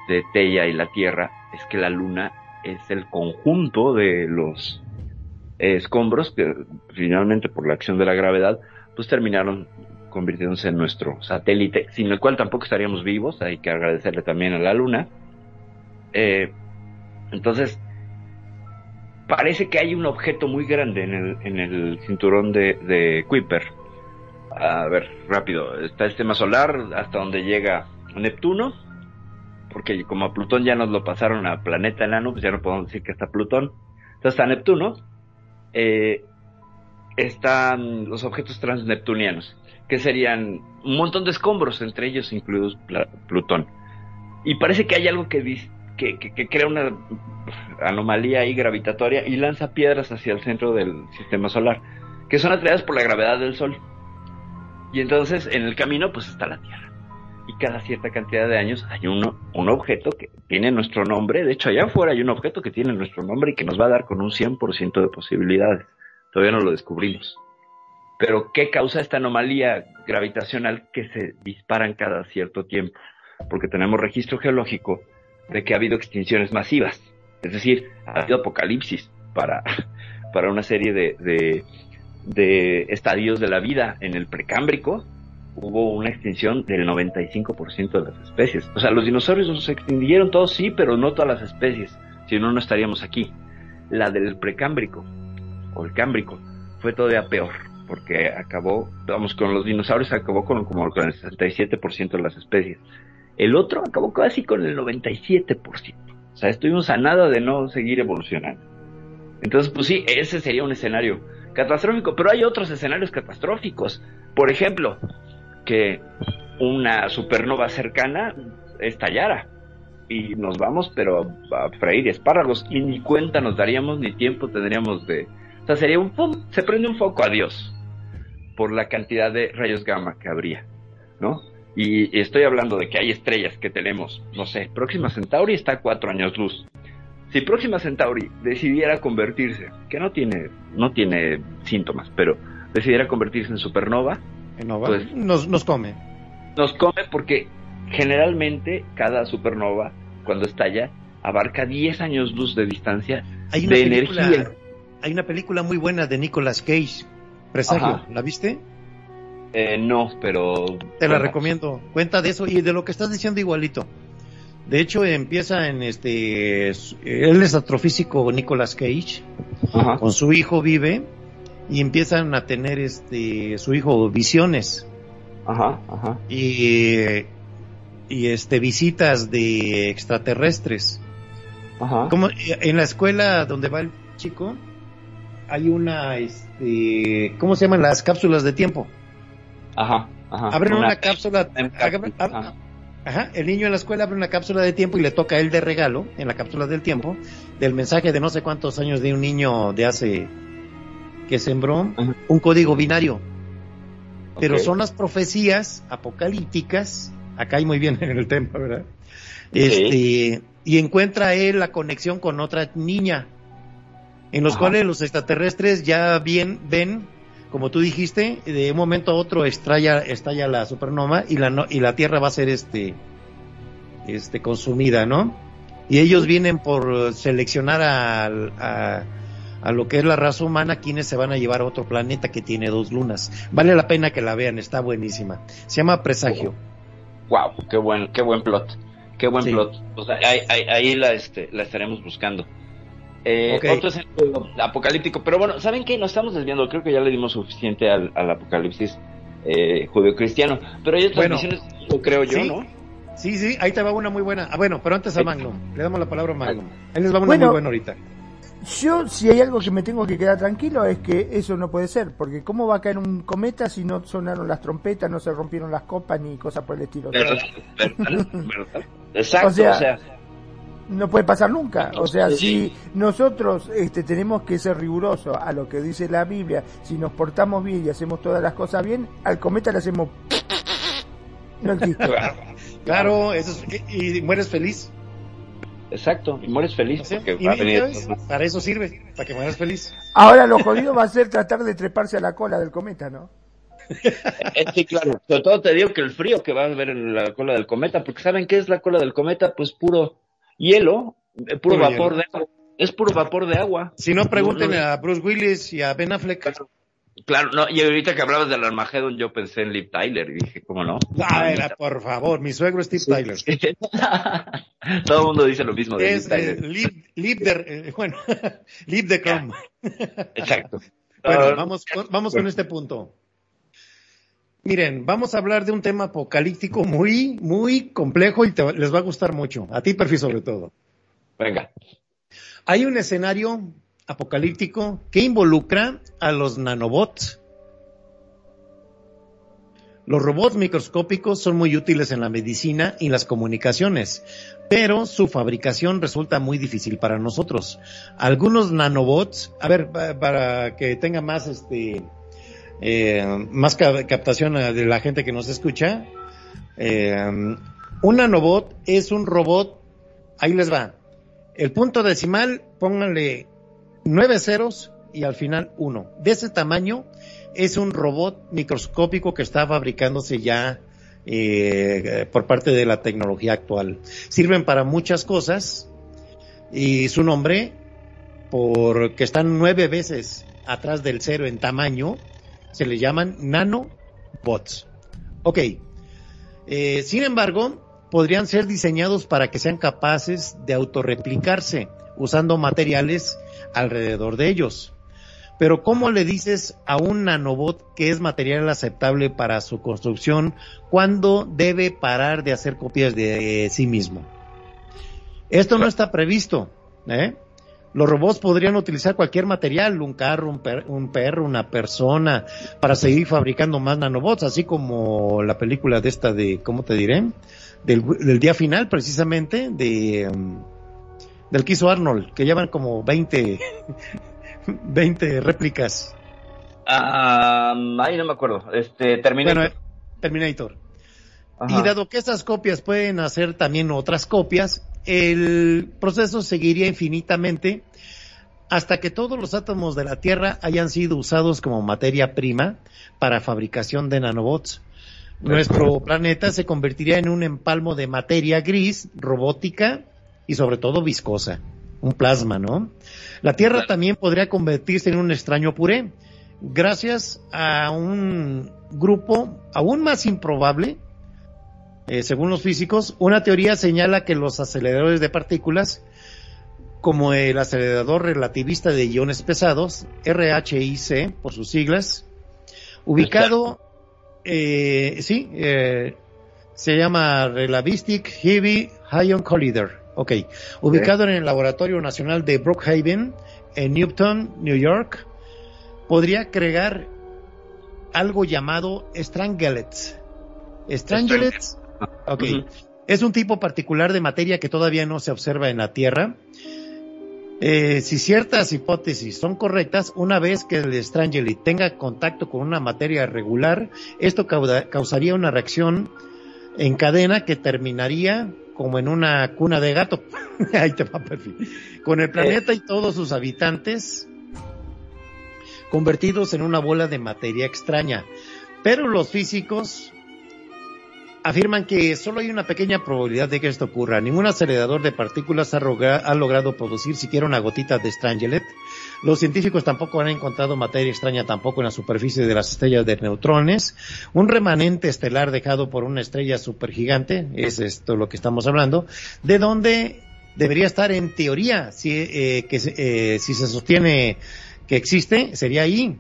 de Teia y la Tierra, es que la Luna es el conjunto de los escombros que finalmente por la acción de la gravedad, pues terminaron convirtiéndose en nuestro satélite, sin el cual tampoco estaríamos vivos, hay que agradecerle también a la Luna. Eh, entonces, parece que hay un objeto muy grande en el, en el cinturón de, Kuiper. A ver, rápido, está el sistema solar hasta donde llega Neptuno, porque como a Plutón ya nos lo pasaron a planeta enano, pues ya no podemos decir que está Plutón. Entonces está Neptuno, eh, están los objetos transneptunianos, que serían un montón de escombros, entre ellos incluidos Plutón. Y parece que hay algo que, que, crea una anomalía ahí gravitatoria y lanza piedras hacia el centro del sistema solar, que son atraídas por la gravedad del Sol. Y entonces en el camino pues está la Tierra. Y cada cierta cantidad de años hay un objeto que tiene nuestro nombre. De hecho, allá afuera hay un objeto que tiene nuestro nombre y que nos va a dar con un 100% de posibilidades. Todavía no lo descubrimos. Pero, ¿qué causa esta anomalía gravitacional que se disparan cada cierto tiempo? Porque tenemos registro geológico de que ha habido extinciones masivas. Es decir, ha habido apocalipsis para, para una serie de, de, estadios de la vida. En el precámbrico hubo una extinción del 95% de las especies. O sea, los dinosaurios se extinguieron todos, sí, pero no todas las especies. Si no, no estaríamos aquí. La del precámbrico o el cámbrico fue todavía peor porque acabó, vamos, con los dinosaurios acabó con como con el 67% de las especies. El otro acabó casi con el 97%. O sea, estuvimos a nada de no seguir evolucionando. Entonces, pues sí, ese sería un escenario catastrófico, pero hay otros escenarios catastróficos. Por ejemplo, que una supernova cercana estallara y nos vamos, pero a freír espárragos y ni cuenta nos daríamos ni tiempo tendríamos de... O sea, sería un pum, se prende un foco, adiós, por la cantidad de rayos gamma que habría, ¿no? Y, y estoy hablando de que hay estrellas que tenemos, no sé, Próxima Centauri está a cuatro años luz. Si Próxima Centauri decidiera convertirse, que no tiene, no tiene síntomas, pero decidiera convertirse en supernova, No, va- Pues- nos, nos come. nos come porque generalmente cada supernova, cuando estalla, abarca 10 años luz de distancia Hay una de película, energía. Hay una película muy buena de Nicolas Cage, Presagio, Ajá. ¿la viste? Eh, no, pero... Te la bueno, recomiendo. Cuenta de eso y de lo que estás diciendo igualito. De hecho, empieza en este, él es astrofísico Nicolas Cage, Ajá, con su hijo vive y empiezan a tener este, su hijo visiones ajá, ajá. y, y este, visitas de extraterrestres. Ajá. Como en la escuela donde va el chico, hay una, este, ¿cómo se llaman las cápsulas de tiempo? Ajá, ajá. Abren una, Una- cápsula, abren, ajá. Ajá, el niño en la escuela abre una cápsula de tiempo y le toca a él de regalo, en la cápsula del tiempo, del mensaje de no sé cuántos años de un niño de hace que sembró Ajá. un código binario. Pero son las profecías apocalípticas, acá hay muy bien en el tema, ¿verdad? Este, y encuentra él la conexión con otra niña, en los Ajá. cuales los extraterrestres ya bien ven, como tú dijiste, de un momento a otro estalla, estalla la supernova y la, no- y la Tierra va a ser este, este, consumida, ¿no? Y ellos vienen por seleccionar al- a, a lo que es la raza humana, quienes se van a llevar a otro planeta que tiene dos lunas. Vale la pena que la vean, está buenísima. Se llama Presagio. Wow, qué buen, qué buen plot. Qué buen Sí. plot. O sea, ahí, ahí- ahí la, este, la estaremos buscando. Eh. Otro apocalíptico. Pero bueno, ¿saben qué? Nos estamos desviando. Creo que ya le dimos suficiente al, al apocalipsis eh, judeocristiano. Pero hay otras Bueno. visiones, creo yo, Sí. ¿no? Sí, sí, ahí te va una muy buena. Ah, bueno, pero antes a. Magnum. Le damos la palabra a Magnum. Ahí les va una Bueno. muy buena ahorita. Yo, si hay algo que me tengo que quedar tranquilo, es que eso no puede ser, porque ¿cómo va a caer un cometa si no sonaron las trompetas, no se rompieron las copas ni cosas por el estilo? ¿Verdad? ¿Verdad? ¿Verdad? Exacto, O sea, o sea, No puede pasar nunca. O sea, Sí. si nosotros este, tenemos que ser rigurosos a lo que dice la Biblia, si nos portamos bien y hacemos todas las cosas bien, al cometa le hacemos... No existe. claro, Claro, eso es, y, y mueres feliz. exacto. Y mueres feliz ¿sí? porque Y va a venir. Para eso sirve, para que mueras feliz. Ahora lo jodido va a ser tratar de treparse a la cola del cometa, ¿no? Eh, Sí, claro. Sobre todo te digo que el frío que va a haber en la cola del cometa, porque ¿saben qué es la cola del cometa? Pues puro hielo, eh, puro, Puro vapor hielo. de agua. Es puro vapor de agua. Si no, pregunten No, no. a Bruce Willis y a Ben Affleck. Claro, no, y ahorita que hablabas del Armageddon, yo pensé en Liv Tyler y dije, ¿cómo no? Ah, era, por favor, mi suegro es Steve Tyler. Todo el mundo dice lo mismo de Es Liv eh, Tyler. Live, live the, eh, bueno, live the Chrome. Exacto. Bueno, Ah, vamos, con- vamos con este punto. Miren, vamos a hablar de un tema apocalíptico muy, muy complejo y te- les va a gustar mucho. A ti, Perfi, sobre todo. Venga. Hay un escenario apocalíptico que involucra a los nanobots. Los robots microscópicos son muy útiles en la medicina y las comunicaciones, pero su fabricación resulta muy difícil para nosotros. Algunos nanobots, a ver, pa- para que tenga más este eh, más ca- captación eh, de la gente que nos escucha, eh, un nanobot es un robot, ahí les va, el punto decimal, pónganle nueve ceros y al final uno. De ese tamaño es un robot microscópico que está fabricándose ya eh, por parte de la tecnología actual. Sirven para muchas cosas y su nombre, porque están nueve veces atrás del cero en tamaño, se le llaman nanobots. Ok. Eh, sin embargo, podrían ser diseñados para que sean capaces de autorreplicarse usando materiales alrededor de ellos. Pero ¿cómo le dices a un nanobot que es material aceptable para su construcción cuando debe parar de hacer copias de sí mismo? Esto no está previsto. ¿eh? Los robots podrían utilizar cualquier material, un carro, un, per- un perro, una persona, para seguir fabricando más nanobots, así como la película de esta de, ¿cómo te diré? Del, del día final, precisamente, de, um, del que hizo Arnold, que llevan como 20, 20 réplicas. Ah, ahí no me acuerdo. Este, terminé. Bueno, eh, Terminator. Y dado que estas copias pueden hacer también otras copias, el proceso seguiría infinitamente hasta que todos los átomos de la Tierra hayan sido usados como materia prima para fabricación de nanobots. Nuestro planeta se convertiría en un empalmo de materia gris, robótica y sobre todo viscosa, un plasma, ¿no? La Tierra también podría convertirse en un extraño puré, gracias a un grupo aún más improbable eh, según los físicos, una teoría señala que los aceleradores de partículas, como el acelerador relativista de iones pesados, RHIC por sus siglas, ubicado, eh, sí, eh, se llama Relativistic Heavy Ion Collider, ok, ubicado en el Laboratorio Nacional de Brookhaven, en Newton, New York, podría crear algo llamado strangelets. Strangelets Ok. Es un tipo particular de materia que todavía no se observa en la Tierra. Eh, si ciertas hipótesis son correctas, una vez que el Strangelet tenga contacto con una materia regular, esto cauda- causaría una reacción en cadena que terminaría como en una cuna de gato. Ahí te va, perfil. Con el planeta y todos sus habitantes convertidos en una bola de materia extraña. Pero los físicos afirman que solo hay una pequeña probabilidad de que esto ocurra. Ningún acelerador de partículas ha, logrado producir siquiera una gotita de Strangelet. Los científicos tampoco han encontrado materia extraña tampoco en la superficie de las estrellas de neutrones. Un remanente estelar dejado por una estrella supergigante, es esto lo que estamos hablando, de donde debería estar en teoría, si, eh, que, eh, si se sostiene que existe, sería ahí.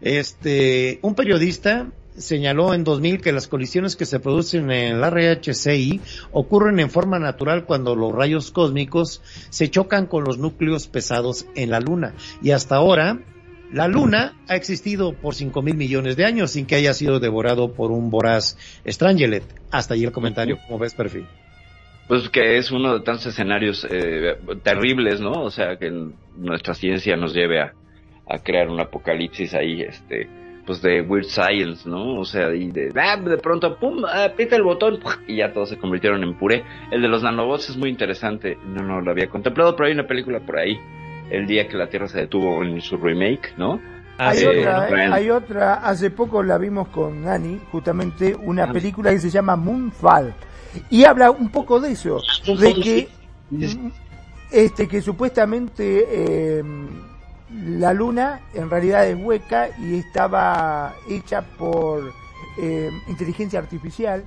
Este, un periodista señaló en 2000 que las colisiones que se producen en el RHCI ocurren en forma natural cuando los rayos cósmicos se chocan con los núcleos pesados en la Luna. Y hasta ahora, la Luna ha existido por 5 mil millones de años sin que haya sido devorado por un voraz Strangelet. Hasta ahí el comentario, como ves, perfil. Pues que es uno de tantos escenarios eh, terribles, ¿no? O sea, que nuestra ciencia nos lleve a, a crear un apocalipsis ahí, este, pues de weird science, ¿no? O sea, y de, ah, de pronto, pum, aprieta el botón y ya todos se convirtieron en puré. El de los nanobots es muy interesante, no, no lo había contemplado, pero hay una película por ahí, el día que la Tierra se detuvo en su remake, ¿no? Hay sí, otra. ¿eh? hay otra, hace poco la vimos con Nani, justamente una Ah. película que se llama Moonfall y habla un poco de eso, de que este que supuestamente eh, la luna en realidad es hueca y estaba hecha por eh, inteligencia artificial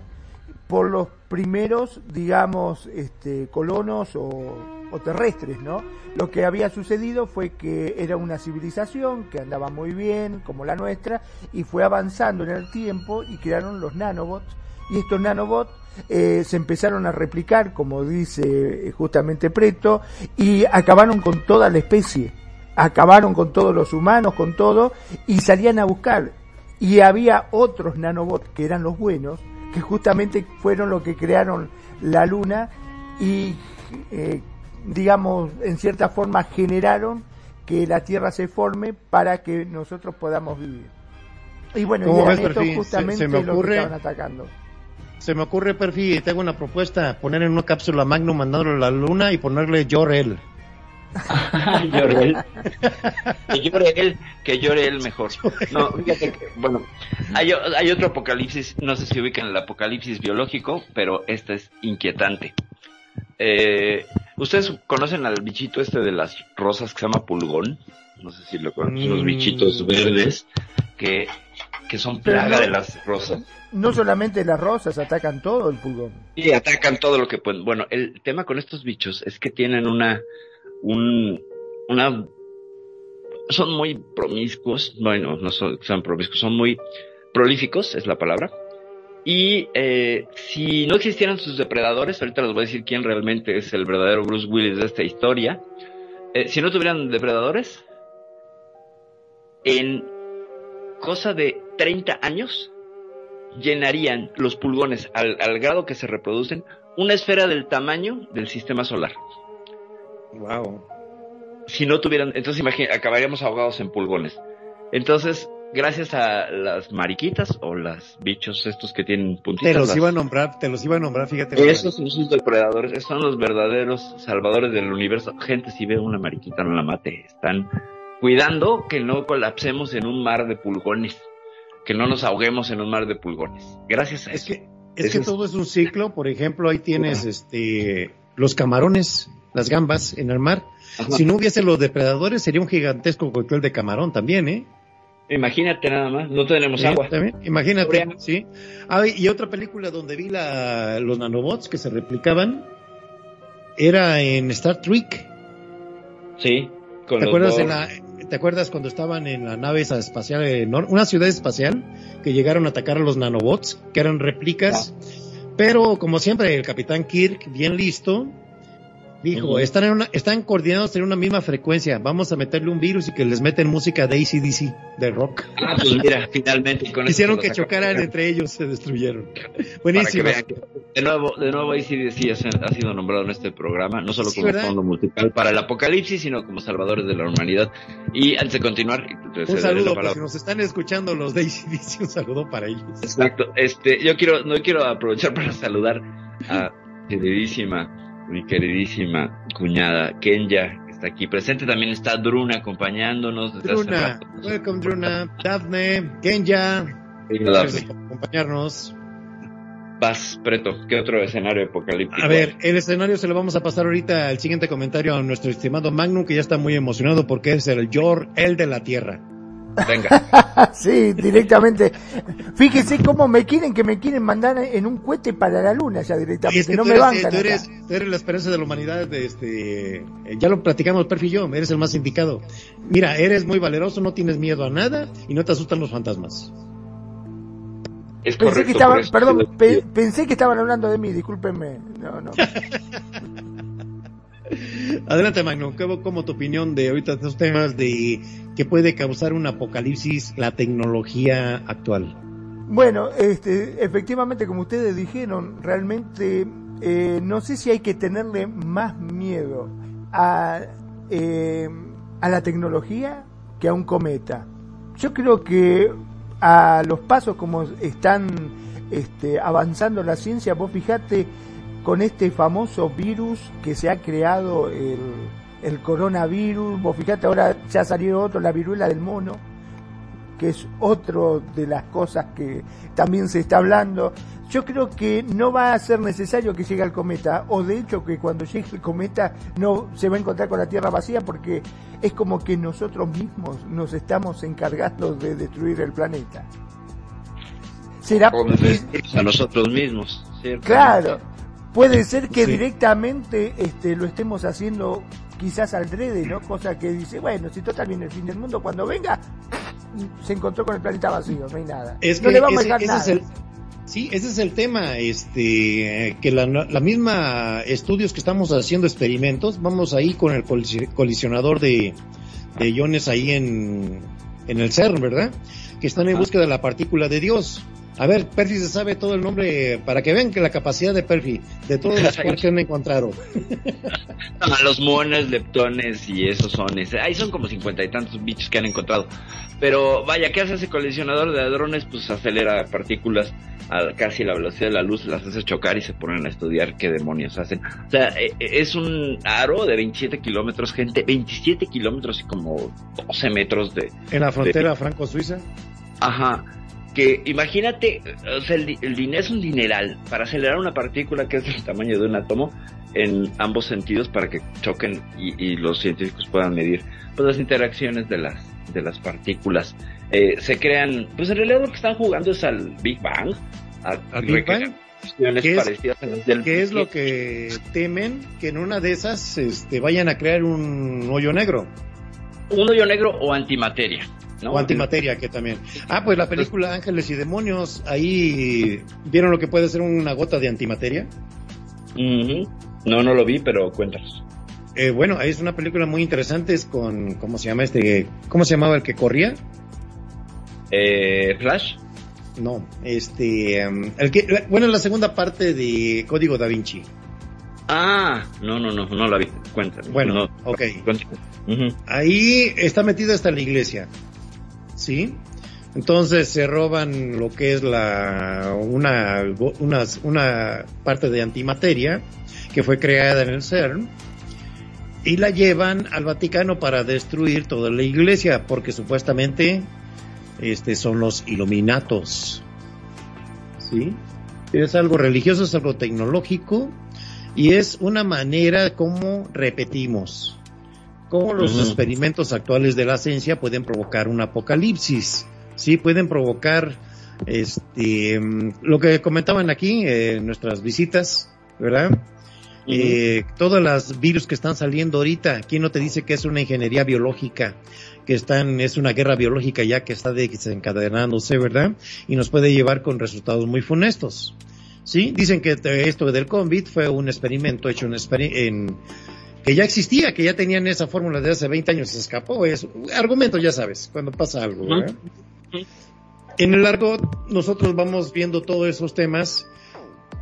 por los primeros, digamos, este, colonos o, terrestres, ¿no? Lo que había sucedido fue que era una civilización que andaba muy bien, como la nuestra, y fue avanzando en el tiempo y crearon los nanobots. Y estos nanobots eh, se empezaron a replicar, como dice eh, justamente Preto, y acabaron con toda la especie. Acabaron con todos los humanos, con todo, y salían a buscar. Y había otros nanobots que eran los buenos, que justamente fueron los que crearon la luna y, eh, digamos, en cierta forma generaron que la Tierra se forme para que nosotros podamos vivir. Y bueno, y ¿Cómo eran ves, estos Perfil? Se- justamente se me los que ocurre- estaban atacando. Se me ocurre, Perfi, te hago una propuesta, poner en una cápsula Magnum, mandarlo a la luna y ponerle Jor-El. él. Que llore él, que llore él mejor. No, fíjate que, bueno, hay, otro apocalipsis, no sé si ubican el apocalipsis biológico, pero este es inquietante. Eh, ¿Ustedes conocen al bichito este de las rosas que se llama pulgón? No sé si lo conocen, unos Mm. bichitos verdes que, que son plaga no- de las rosas. No solamente las rosas atacan todo el pulgón. Y atacan todo lo que pueden. Bueno, el tema con estos bichos es que tienen una, un, una, son muy promiscuos, bueno, no son, promiscuos, son muy prolíficos, es la palabra. Y eh, si no existieran sus depredadores, ahorita les voy a decir quién realmente es el verdadero Bruce Willis de esta historia. Eh, si no tuvieran depredadores, en cosa de 30 años, llenarían los pulgones al grado que se reproducen una esfera del tamaño del sistema solar. Wow. Si no tuvieran, entonces imagina, acabaríamos ahogados en pulgones. Entonces, gracias a las mariquitas o las bichos estos que tienen puntitas. Te los las- iba a nombrar, te los iba a nombrar, fíjate. esos son sus depredadores, esos son los verdaderos salvadores del universo. Gente, si ve una mariquita, no la mate. Están cuidando que no colapsemos en un mar de pulgones. Que no nos ahoguemos en un mar de pulgones. Gracias a Es eso. que, es que todo es un ciclo, por ejemplo, ahí tienes este los camarones, las gambas en el mar. Ajá. Si no hubiese los depredadores, sería un gigantesco cóctel de camarón también, ¿eh? Imagínate nada más, no tenemos Sí, agua. también, Imagínate, Sobre- sí. Ah, y otra película donde vi la, los nanobots que se replicaban era en Star Trek. Sí. Con ¿Te los acuerdas, en la, ¿Te acuerdas cuando estaban en la nave esa espacial, una ciudad espacial, que llegaron a atacar a los nanobots, que eran réplicas? Pero, como siempre, el capitán Kirk, bien listo, Dijo, están, en una, están coordinados en una misma frecuencia. Vamos a meterle un virus y que les meten música de ACDC, de rock. Ah, pues mira, finalmente con Hicieron que chocaran entre ellos, se destruyeron. Que Buenísimo. que de nuevo, de nuevo ACDC ha ha sido nombrado en este programa, no solo Sí, como ¿verdad? fondo musical para el apocalipsis, sino como salvadores de la humanidad. Y antes de continuar, Un saludo, pues, si nos están escuchando los de ACDC, un saludo para ellos. Exacto. Este, yo quiero, no quiero aprovechar para saludar a queridísima, mi queridísima cuñada Kenya, que está aquí presente. También está Druna acompañándonos desde hace Druna, rato. welcome Druna, Daphne, Kenya, gracias por acompañarnos. Vas, Preto, ¿qué otro escenario apocalíptico? A ver, el escenario se lo vamos a pasar ahorita al siguiente comentario a nuestro estimado Magnum, que ya está muy emocionado porque es el Yor, el de la Tierra. Venga. sí, directamente. Fíjese cómo me quieren, que me quieren mandar en un cohete para la luna ya directamente. es que no tú me eres, bancan. tú, eres, tú eres la esperanza de la humanidad, de este, eh, ya lo platicamos Perfi y yo, eres el más indicado. Mira, eres muy valeroso, no tienes miedo a nada y no te asustan los fantasmas. Es Pensé correcto, que estaban, perdón, pe- pensé que estaban hablando de mí, discúlpenme. No, no. Adelante Magnum, ¿cómo, cómo tu opinión de ahorita estos temas de que puede causar un apocalipsis la tecnología actual? Bueno, este, efectivamente, como ustedes dijeron, realmente eh, no sé si hay que tenerle más miedo a, eh, a la tecnología que a un cometa. Yo creo que a los pasos como están este, avanzando la ciencia, vos fijate con este famoso virus que se ha creado el, el coronavirus, vos fijate ahora ya salió otro, la viruela del mono, que es otro de las cosas que también se está hablando. Yo creo que no va a ser necesario que llegue el cometa, o de hecho que cuando llegue el cometa no se va a encontrar con la Tierra vacía, porque es como que nosotros mismos nos estamos encargando de destruir el planeta. Será a nosotros mismos, ¿cierto? Claro, puede ser que Sí. directamente este, lo estemos haciendo quizás al drede, ¿no? Cosa que dice, bueno, si total viene el fin del mundo, cuando venga, se encontró con el planeta vacío, no hay nada. Es no que le vamos ese, a dejar nada. es el, sí, ese es el tema, este, que la, la misma estudios que estamos haciendo experimentos, vamos ahí con el colisi- colisionador de, de iones ahí en, en el CERN, ¿verdad? Que están en búsqueda de la partícula de Dios. A ver, Perfi se sabe todo el nombre, para que vean que la capacidad de Perfi, de todos los que han encontrado. No, los monos, leptones y esos son. ese- Ahí son como cincuenta y tantos bichos que han encontrado. Pero vaya, ¿qué hace ese colisionador de hadrones? Pues acelera partículas a casi la velocidad de la luz, las hace chocar y se ponen a estudiar qué demonios hacen. O sea, eh, eh, es un aro de 27 kilómetros, gente, 27 kilómetros y como 12 metros de, En la frontera franco-suiza. Ajá. Que imagínate, o sea, el, di- el dinero es un dineral para acelerar una partícula que es del tamaño de un átomo en ambos sentidos para que choquen y, y los científicos puedan medir pues, las interacciones de las de las partículas. Eh, se crean, pues en realidad lo que están jugando es al Big Bang, a ¿Al Big Bang? ¿Qué es- parecidas a las del ¿Qué es lo que temen? Que en una de esas este, vayan a crear un hoyo negro. un hoyo negro o antimateria. ¿No? O antimateria, que también. Ah, pues la película Ángeles y Demonios, ahí vieron lo que puede ser una gota de antimateria. No, no lo vi, pero cuéntanos. Eh, bueno, es una película muy interesante, es con, ¿cómo se llama este? ¿Cómo se llamaba el que corría? Eh, Flash. No, este, em, el que, bueno, la segunda parte de Código Da Vinci. Ah, no, no, no, no la vi. Cuéntanos. Bueno, no, ok. Ahí está metida hasta la iglesia, ¿sí? Entonces se roban lo que es la una una, parte de antimateria que fue creada en el CERN y la llevan al Vaticano para destruir toda la iglesia porque supuestamente este son los iluminatos. ¿Sí? Es algo religioso, es algo tecnológico y es una manera como repetimos cómo los experimentos actuales de la ciencia pueden provocar un apocalipsis, sí, pueden provocar este mm, lo que comentaban aquí en nuestras visitas, ¿verdad? Eh, todas las virus que están saliendo ahorita, ¿quién no te dice que es una ingeniería biológica? Que están, es una guerra biológica ya que está desencadenándose, ¿verdad? Y nos puede llevar con resultados muy funestos. Sí, dicen que esto del COVID fue un experimento hecho en que ya existía, que ya tenían esa fórmula de hace 20 años, se escapó. Es argumento, ya sabes, cuando pasa algo. En el largo, nosotros vamos viendo todos esos temas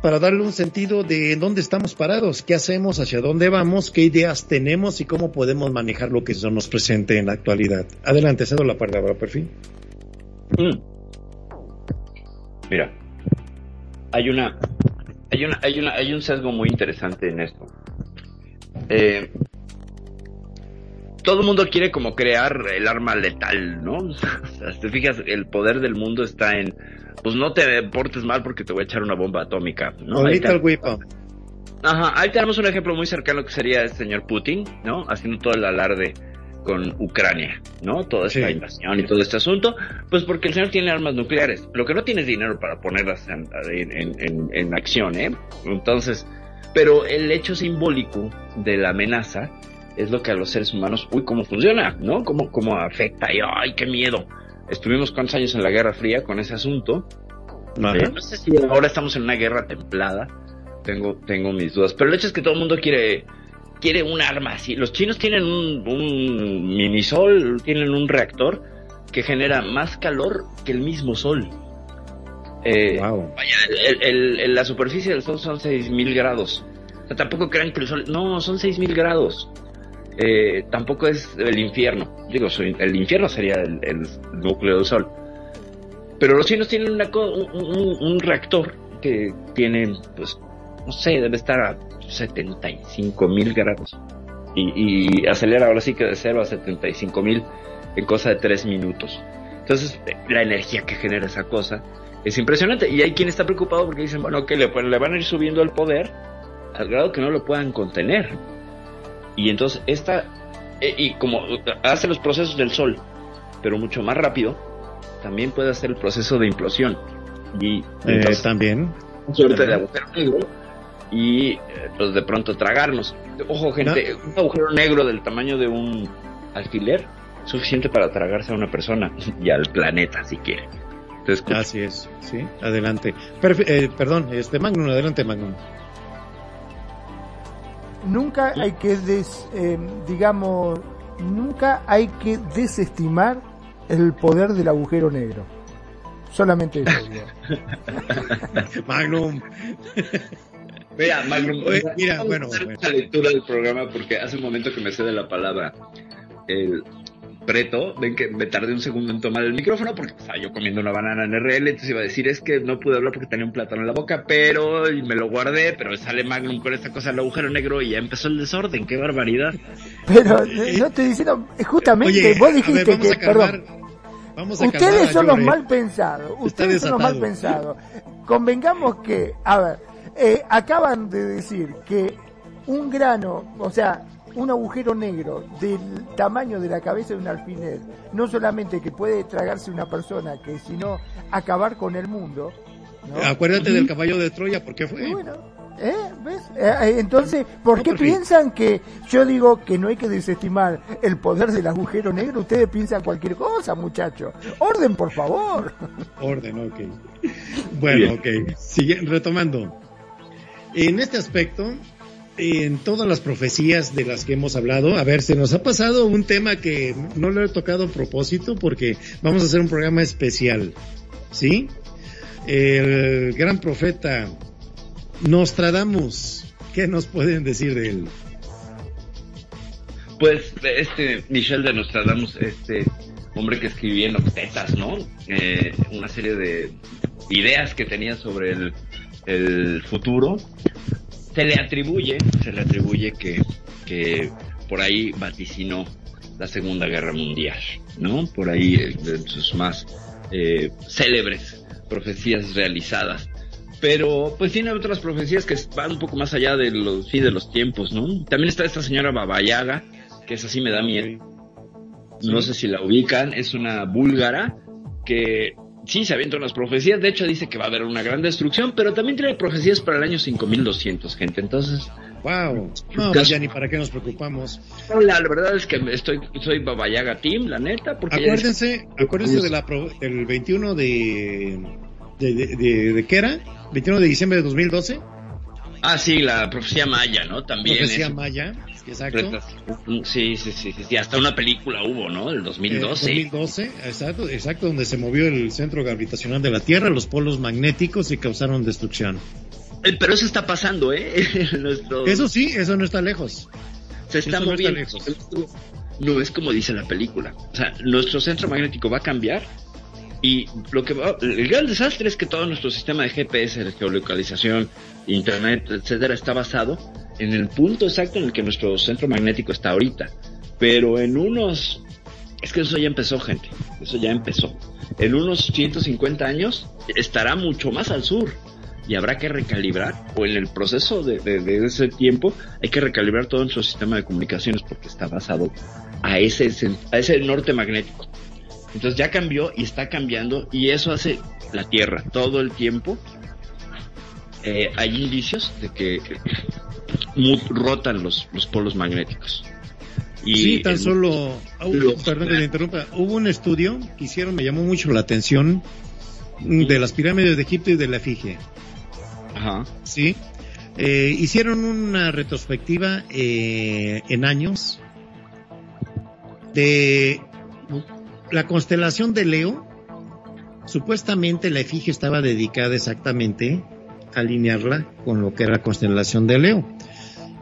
para darle un sentido de en dónde estamos parados, qué hacemos, hacia dónde vamos, qué ideas tenemos y cómo podemos manejar lo que se nos presente en la actualidad. Adelante, cedo la palabra, perfil. Mm. Mira, hay una, hay una, hay una, hay un sesgo muy interesante en esto. Eh, todo el mundo quiere como crear el arma letal, ¿no? O sea, si te fijas, el poder del mundo está en, pues no te portes mal porque te voy a echar una bomba atómica, ¿no? Ahí. Ajá, ahí tenemos un ejemplo muy cercano que sería el señor Putin, ¿no? Haciendo todo el alarde con Ucrania, ¿no? Toda esta Sí. invasión y todo este asunto, pues porque el señor tiene armas nucleares. Lo que no tiene es dinero para ponerlas en, en- en- en acción, ¿eh? Entonces, pero el hecho simbólico de la amenaza es lo que a los seres humanos, uy, cómo funciona, ¿no? Cómo, cómo afecta y, ay, qué miedo. Estuvimos cuántos años en la Guerra Fría con ese asunto, no sé si ahora estamos en una guerra templada. Tengo, tengo mis dudas. Pero el hecho es que todo el mundo quiere, quiere un arma así. Los chinos tienen un, un minisol, tienen un reactor que genera más calor que el mismo sol. Eh, Wow. Vaya, el- el- el- la superficie del sol son 6000 grados. O sea, tampoco crean que el sol. No, son 6000 grados. Eh, tampoco es el infierno. Digo, el infierno sería el, el núcleo del sol. Pero los chinos tienen una co- un, un- un reactor que tiene, pues, no sé, debe estar a 75 mil grados. Y, y acelera ahora sí que de 0 a 75 mil en cosa de 3 minutos. Entonces, la energía que genera esa cosa es impresionante. Y hay quien está preocupado porque dicen, bueno, que le, le van a ir subiendo el poder al grado que no lo puedan contener. Y entonces, esta, eh, y como hace los procesos del sol, pero mucho más rápido, también puede hacer el proceso de implosión. Y Eh, entonces, también. suerte de agujero negro y eh, pues de pronto tragarnos. Ojo, gente, un agujero negro del tamaño de un alfiler suficiente para tragarse a una persona y al planeta si quiere. Entonces, escucha. Así es, sí, adelante. Perfe- eh, perdón, este Magnum, adelante Magnum. Nunca hay que, des- eh, digamos, nunca hay que desestimar el poder del agujero negro. Solamente eso. digo. Magnum, Mira, Magnum, Oye, vamos mira, a bueno, hacer bueno. lectura del programa porque hace un momento que me cede la palabra el preto, ven que me tardé un segundo en tomar el micrófono porque estaba yo comiendo una banana en RL, entonces iba a decir es que no pude hablar porque tenía un plátano en la boca, pero y me lo guardé, pero sale Magnum con esta cosa del agujero negro y ya empezó el desorden, qué barbaridad. Pero eh, no estoy diciendo, justamente Oye, vos a ver, dijiste vamos que, a calmar, perdón, vamos a ustedes son los mal pensados, ustedes son los mal pensados. Convengamos que, a ver, eh, acaban de decir que un grano, o sea, un agujero negro del tamaño de la cabeza de un alfiler, no solamente que puede tragarse una persona, que sino acabar con el mundo. ¿no? Acuérdate del caballo de Troya, ¿por qué Y fue? bueno, ¿eh? ¿ves? Eh, eh, entonces, ¿por qué piensan que yo digo que no hay que desestimar el poder del agujero negro? Ustedes piensan cualquier cosa, muchachos. Orden, por favor. Orden, ok. Bueno, ok. Sigue, retomando. En este aspecto, en todas las profecías de las que hemos hablado, a ver, se nos ha pasado un tema que no lo he tocado a propósito porque vamos a hacer un programa especial. ¿Sí? El gran profeta Nostradamus. ¿Qué nos pueden decir de él? Pues este Michel de Nostradamus, este hombre que escribía en octetas, ¿no? Eh, una serie de ideas que tenía sobre el, el futuro. Se le atribuye, se le atribuye que, que por ahí vaticinó la Segunda Guerra Mundial, ¿no? Por ahí eh, de sus más eh, célebres profecías realizadas. Pero pues tiene otras profecías que van un poco más allá de los fin de los tiempos, ¿no? También está esta señora Babayaga, que esa sí me da miedo. No sé si la ubican, es una búlgara que sí se avienta unas profecías, de hecho dice que va a haber una gran destrucción, pero también tiene profecías para el año 5200, gente. Entonces, Wow. No, pues ya ni para qué nos preocupamos. la, la verdad es que estoy soy Babayaga Team, la neta, porque ella dice- Acuérdense, acuérdense de la pro- del 21 de ¿De, de, de, de qué era? ¿21 de diciembre de 2012? Ah, sí, la profecía maya, ¿no? También. Profecía es- maya, exacto. Sí, sí, sí, sí, sí, hasta una película hubo, ¿no? El 2012. Eh, 2012, exacto, exacto, donde se movió el centro gravitacional de la Tierra, los polos magnéticos y causaron destrucción. Eh, Pero eso está pasando, ¿eh? Nuestro- Eso sí, eso no está lejos. se está eso no está moviendo. lejos. No es como dice la película. O sea, nuestro centro magnético va a cambiar y lo que el gran desastre es que todo nuestro sistema de GPS, de geolocalización, internet, etcétera, está basado en el punto exacto en el que nuestro centro magnético está ahorita. Pero en unos es que eso ya empezó, gente. Eso ya empezó. En unos 150 años estará mucho más al sur y habrá que recalibrar, o en el proceso de, de- de ese tiempo, hay que recalibrar todo nuestro sistema de comunicaciones porque está basado a ese, a ese norte magnético. Entonces ya cambió y está cambiando y eso hace la Tierra todo el tiempo. eh, hay indicios de que rotan los, los polos magnéticos. Y sí, tan solo, lo- perdón que le interrumpa, hubo un estudio que hicieron, me llamó mucho la atención, mm, de las pirámides de Egipto y de la Efigie. Ajá. Sí. Eh, hicieron una retrospectiva eh, en años de la constelación de Leo. Supuestamente la efigie estaba dedicada exactamente a alinearla con lo que era la constelación de Leo.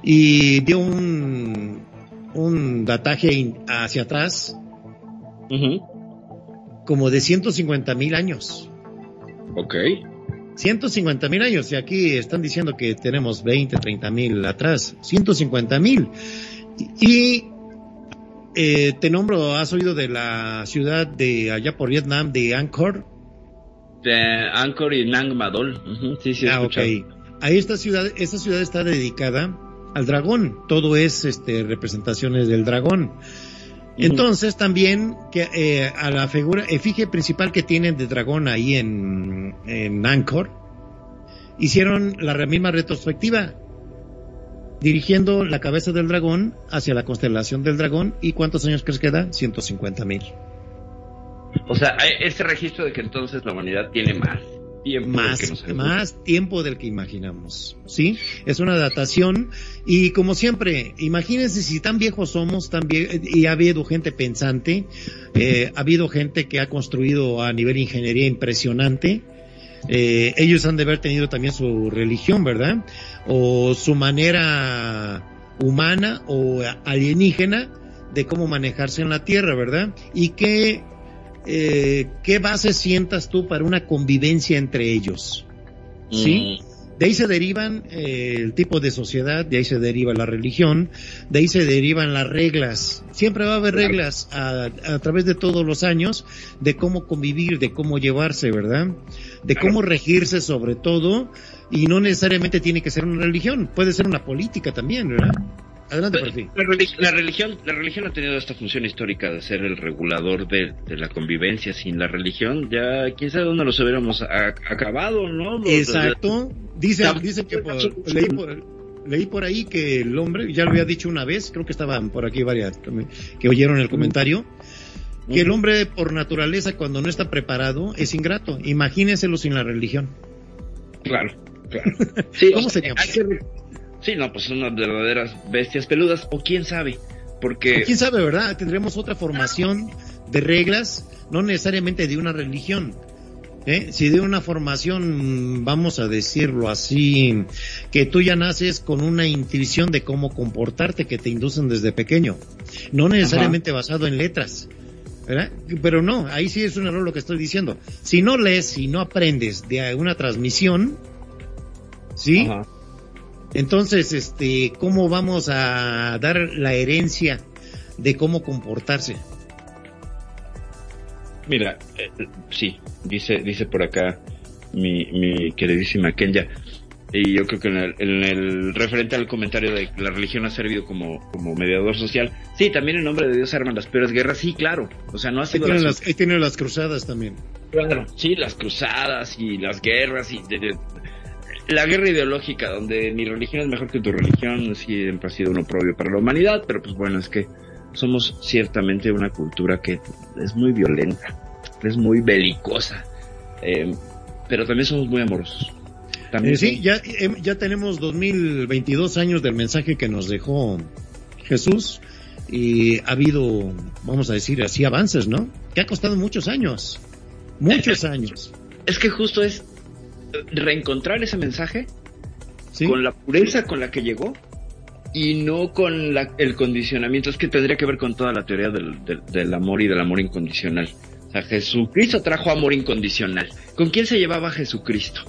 Y dio un, un dataje hacia atrás como de 150 mil años. Ok. 150 mil años y aquí están diciendo que tenemos 20, 30 mil atrás, 150 mil. Y eh, te nombro, has oído de la ciudad de allá por Vietnam, de Angkor. De Angkor y Nang Madol. Ujú, Sí, sí, he ah, ok. escuchado. Ahí esta ciudad, esta ciudad está dedicada al dragón. Todo es este, representaciones del dragón. Entonces también que eh, a la figura efigie principal que tienen de dragón ahí en, en Angkor hicieron la misma retrospectiva dirigiendo la cabeza del dragón hacia la constelación del dragón y cuántos años crees que da 150 mil. O sea, ese registro de que entonces la humanidad tiene más tiempo del que más nos habíamos- más tiempo del que imaginamos sí es una datación y como siempre imagínense si tan viejos somos tan vie- y ha habido gente pensante eh, ha habido gente que ha construido a nivel ingeniería impresionante eh, ellos han de haber tenido también su religión, ¿verdad? O su manera humana o alienígena de cómo manejarse en la Tierra, ¿verdad? Y qué, eh, qué base sientas tú para una convivencia entre ellos, ¿sí? De ahí se derivan eh, el tipo de sociedad, de ahí se deriva la religión, de ahí se derivan las reglas. Siempre va a haber reglas a, a través de todos los años de cómo convivir, de cómo llevarse, ¿verdad? De cómo regirse sobre todo, y no necesariamente tiene que ser una religión, puede ser una política también, ¿verdad? Adelante, por fin. La, la religión, la religión ha tenido esta función histórica de ser el regulador de, de la convivencia. Sin la religión, ya quién sabe dónde los hubiéramos a- acabado, ¿no? Los- Exacto. Dice, Tam- dice que por- leí, por, leí por ahí que el hombre, ya lo había dicho una vez, creo que estaban por aquí varias que oyeron el comentario, que el hombre por naturaleza cuando no está preparado es ingrato. Imagínenselo sin la religión. Claro, claro. Sí, ¿Cómo seríamos? hay que re- Sí, no, pues son unas verdaderas bestias peludas, o quién sabe, porque... ¿Quién sabe, verdad? Tendremos otra formación de reglas, no necesariamente de una religión. ¿eh? Si de una formación, vamos a decirlo así, que tú ya naces con una intuición de cómo comportarte que te inducen desde pequeño, no necesariamente basado en letras. ¿verdad? Pero no, ahí sí es un error lo que estoy diciendo. Si no lees, si no aprendes de una transmisión, ¿sí? Ajá. Entonces, este, ¿cómo vamos a dar la herencia de cómo comportarse? Mira, eh, sí, dice, dice por acá mi, mi queridísima Kenya, y yo creo que en el, en el referente al comentario de que la religión ha servido como, como mediador social, sí, también en nombre de Dios arman las peores guerras, sí, claro, o sea, no ha Ahí sido tienen la- las, ahí tienen las cruzadas también. Claro, sí, las cruzadas y las guerras y de- de- la guerra ideológica donde mi religión es mejor que tu religión siempre ha sido un oprobio para la humanidad, pero pues bueno, es que somos ciertamente una cultura que es muy violenta, es muy belicosa. Eh, pero también somos muy amorosos. También Eh, sí, ya, eh, ya tenemos 2022 años del mensaje que nos dejó Jesús y ha habido, vamos a decir así, avances, ¿no? Que ha costado muchos años, muchos años. Es que justo es reencontrar ese mensaje ¿sí? con la pureza con la que llegó y no con la- el condicionamiento. Es que tendría que ver con toda la teoría del, del- del amor y del amor incondicional. O sea, Jesucristo trajo amor incondicional. ¿Con quién se llevaba Jesucristo?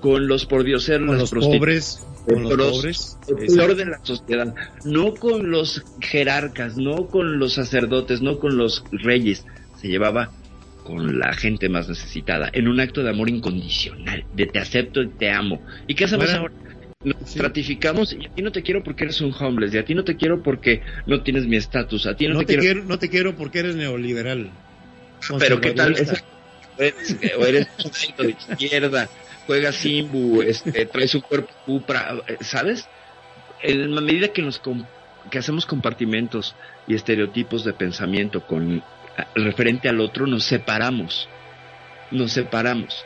Con los pordioseros, Con los pobres, con los los- pobres. el peor de la sociedad. No con los jerarcas, no con los sacerdotes, no con los reyes. Se llevaba con la gente más necesitada, en un acto de amor incondicional, de te acepto y te amo. ¿Y qué hacemos Bueno, ahora? Nos sí. stratificamos y a ti no te quiero porque eres un homeless, y a ti no te quiero porque no tienes mi estatus, a ti no, No te, te quiero, quiero, no te quiero porque eres neoliberal. pero qué tal, conservadorista. eres, o eres de izquierda, juegas Simbu, este, traes un cuerpo cupra, ¿sabes? En la medida que nos que hacemos compartimentos y estereotipos de pensamiento con referente al otro, nos separamos, nos separamos.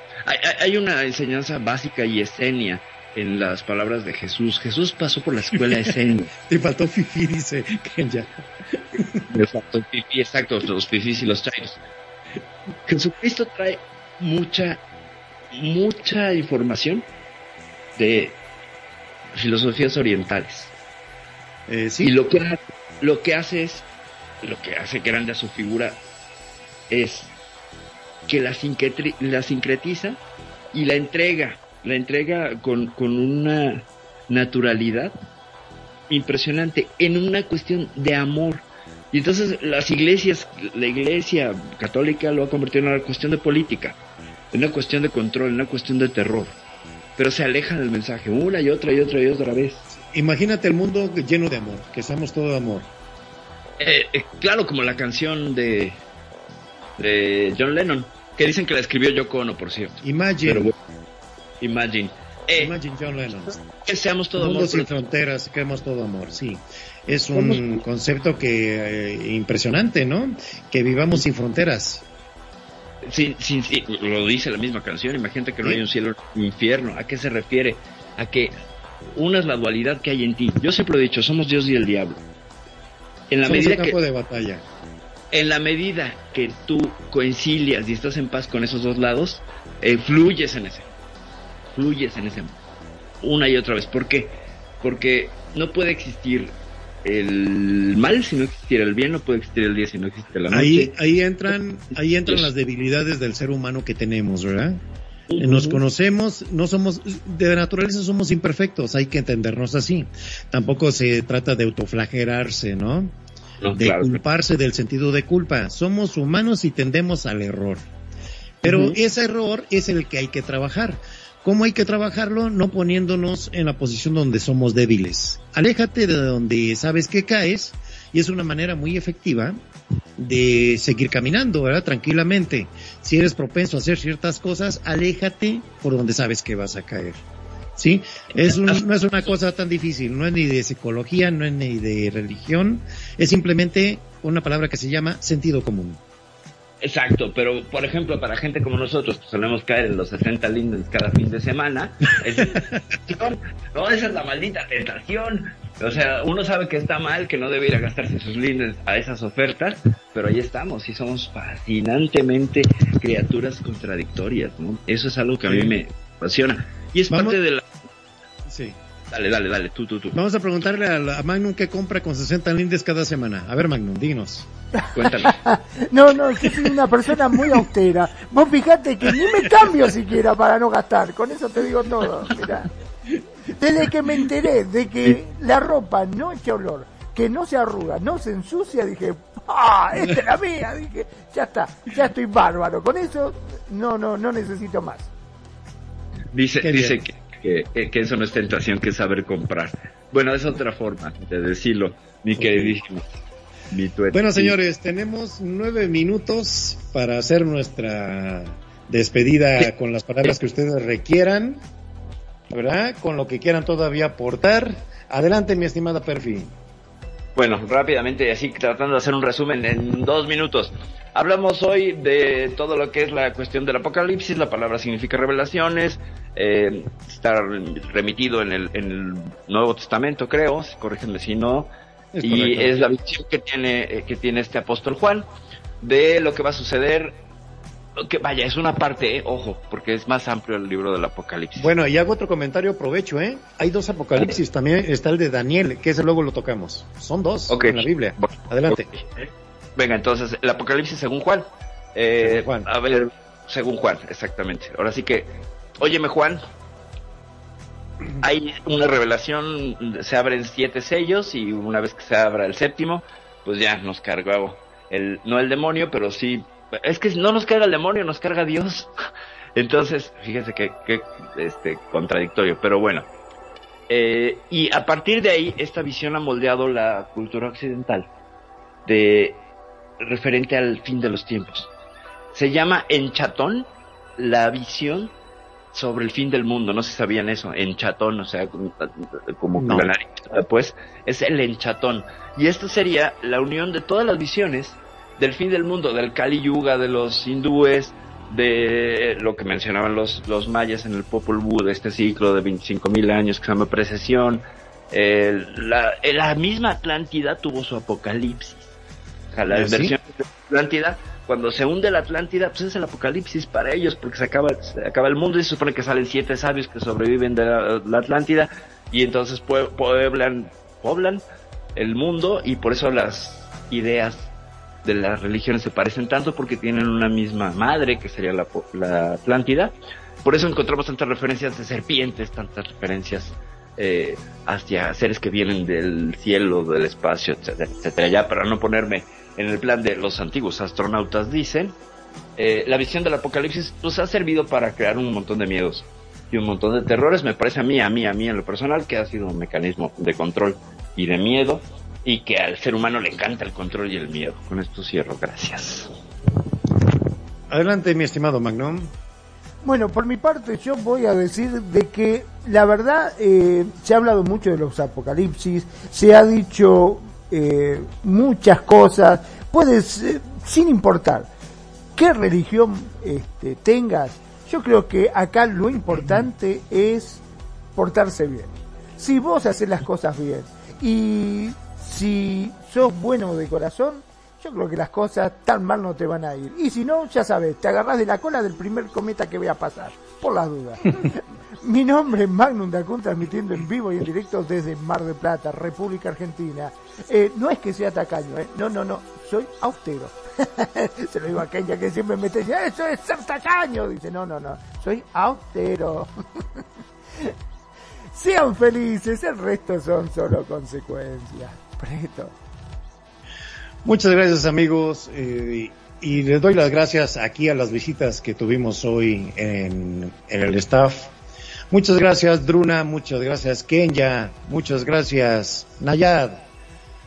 Hay, una enseñanza básica y escenia en las palabras de Jesús. Jesús pasó por la escuela escenia. Te faltó Fifi, dice que ya. Exacto, el fifí, exacto, los fifís y los chairos. Jesucristo trae mucha, mucha información de filosofías orientales. Eh, sí, Y lo que, lo que hace es, lo que hace grande a su figura es que la, la sincretiza y la entrega, la entrega con, una naturalidad impresionante en una cuestión de amor. Y entonces las iglesias, la iglesia católica lo ha convertido en una cuestión de política, en una cuestión de control, en una cuestión de terror. Pero se aleja del mensaje una y otra y otra y otra vez. imagínate el mundo lleno de amor, que estamos todo amor. Eh, eh, claro, como la canción de, de John Lennon, que dicen que la escribió Yoko Ono, por cierto. Imagine, Pero Imagine. Eh, Imagine John Lennon. que seamos todo mundo amor. sin fronteras, queremos todo amor, sí. Es un concepto que eh, impresionante, ¿no? Que vivamos sin fronteras. Sí, sí, sí, lo dice la misma canción. Imagínate que no Sí. hay un cielo un infierno. ¿A qué se refiere? A que una es la dualidad que hay en ti. Yo siempre he dicho, somos Dios y el diablo. En la Somos medida que de batalla. en la medida que tú concilias y estás en paz con esos dos lados, eh, fluyes en ese. Fluyes en ese. Una y otra vez. ¿Por qué? Porque no puede existir el mal si no existiera el bien, no puede existir el día si no existe la noche. Ahí, ahí entran, ahí entran las debilidades del ser humano que tenemos, ¿verdad? Nos conocemos, no somos, de naturaleza somos imperfectos, hay que entendernos así. Tampoco se trata de autoflagelarse, ¿no? No, de claro. culparse del sentido de culpa. Somos humanos y tendemos al error. Pero ese error es el que hay que trabajar. ¿Cómo hay que trabajarlo? No poniéndonos en la posición donde somos débiles. Aléjate de donde sabes que caes y es una manera muy efectiva de seguir caminando, ¿verdad? Tranquilamente. Si eres propenso a hacer ciertas cosas, aléjate por donde sabes que vas a caer. ¿Sí? Es un- no es una cosa tan difícil, no es ni de psicología, no es ni de religión, es simplemente una palabra que se llama sentido común. Exacto, pero por ejemplo, para gente como nosotros, que solemos caer en los 60 lindens cada fin de semana, es no, esa es la maldita tentación. O sea, uno sabe que está mal, que no debe ir a gastarse sus lindens a esas ofertas, pero ahí estamos y somos fascinantemente criaturas contradictorias, ¿no? Eso es algo que a mí me apasiona. Y es Vamos- parte de la... Sí. Dale, dale, dale, tú, tú, tú. Vamos a preguntarle a, a Magnum qué compra con 60 lindes cada semana. A ver, Magnum, dinos. Cuéntame. No, no, yo soy una persona muy austera. Vos fijate que ni me cambio siquiera para no gastar. Con eso te digo todo. Mirá. Desde que me enteré de que la ropa no echa olor, que no se arruga, no se ensucia, dije, ¡ah! Esta es la mía. Dije, ya está, ya estoy bárbaro. Con eso, no, no, no necesito más. Dice, Qué dice que, que, que eso no es tentación, que es saber comprar. Bueno, es otra forma de decirlo, mi queridísimo. Mi. Bueno, señores, tenemos nueve minutos para hacer nuestra despedida con las palabras que ustedes requieran, ¿verdad? Con lo que quieran todavía aportar. Adelante, mi estimada Perfi. Bueno, rápidamente, así tratando de hacer un resumen en dos minutos. Hablamos hoy de todo lo que es la cuestión del apocalipsis, la palabra significa revelaciones, eh, está remitido en el, en el Nuevo Testamento, creo, corrígenme si no, Es y correcto. es la visión que tiene, eh, que tiene este apóstol Juan de lo que va a suceder, que vaya, es una parte, eh, ojo, porque es más amplio el libro del apocalipsis. Bueno, y hago otro comentario, aprovecho, ¿eh? Hay dos apocalipsis, también está el de Daniel, que ese luego lo tocamos. Son dos en la Biblia. Adelante. Venga, entonces, el Apocalipsis según Juan. Eh, Según Juan. A ver, según Juan, exactamente. Ahora sí que, óyeme Juan, hay una revelación, se abren siete sellos y una vez que se abra el séptimo, pues ya nos cargó el, no el demonio, pero sí, es que no nos carga el demonio, nos carga Dios. Entonces, fíjense que, que este, contradictorio, pero bueno. Eh, y a partir de ahí, esta visión ha moldeado la cultura occidental de referente al fin de los tiempos. Se llama enchatón la visión sobre el fin del mundo. No si sabían eso. Enchatón, o sea, como No. pues es el enchatón. Y esto sería la unión de todas las visiones del fin del mundo, del Kali Yuga, de los hindúes, de lo que mencionaban los, los mayas en el Popol Vuh, de este ciclo de 25.000 años que se llama precesión. Eh, la, la misma Atlántida tuvo su apocalipsis. O sea, la ¿Ah, sí? versión de Atlántida, cuando se hunde la Atlántida, pues es el apocalipsis para ellos, porque se acaba, se acaba el mundo y se supone que salen siete sabios que sobreviven de la, la Atlántida y entonces pue- pueblan, poblan el mundo y por eso las ideas de las religiones se parecen tanto porque tienen una misma madre que sería la, la Atlántida. Por eso encontramos tantas referencias de serpientes, tantas referencias eh, hacia seres que vienen del cielo, del espacio, etcétera, etcétera. Ya para no ponerme en el plan de los antiguos astronautas dicen, eh, la visión del apocalipsis pues ha servido para crear un montón de miedos y un montón de terrores. Me parece a mí, a mí, a mí en lo personal que ha sido un mecanismo de control y de miedo y que al ser humano le encanta el control y el miedo. Con esto cierro, gracias. Adelante, mi estimado Magnum. Bueno, por mi parte yo voy a decir de que la verdad eh, se ha hablado mucho de los apocalipsis, se ha dicho eh, muchas cosas, puedes, sin importar qué religión este, tengas, yo creo que acá lo importante es portarse bien. Si vos haces las cosas bien y si sos bueno de corazón, yo creo que las cosas tan mal no te van a ir. Y si no, ya sabes, te agarrás de la cola del primer cometa que vea pasar, por las dudas. Mi nombre es Magnum Dacun, transmitiendo en vivo y en directo desde Mar del Plata, República Argentina. Eh, no es que sea tacaño, ¿eh? no, no, no, soy austero. Se lo digo a Kenya que siempre me decía, eso es ser tacaño. Dice, no, no, no, soy austero. Sean felices, el resto son solo consecuencias. Preto. Muchas gracias amigos eh, y les doy las gracias aquí a las visitas que tuvimos hoy en, en el staff. Muchas gracias Druna, muchas gracias Kenya, muchas gracias Nayad.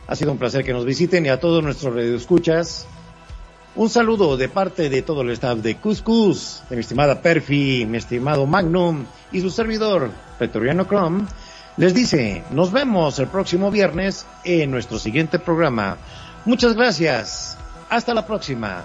Ha sido un placer que nos visiten y a todos nuestros radioescuchas. Un saludo de parte de todo el staff de Cuscus, de mi estimada Perfi, mi estimado Magnum y su servidor, Pretoriano Chrome. Les dice, nos vemos el próximo viernes en nuestro siguiente programa. Muchas gracias. Hasta la próxima.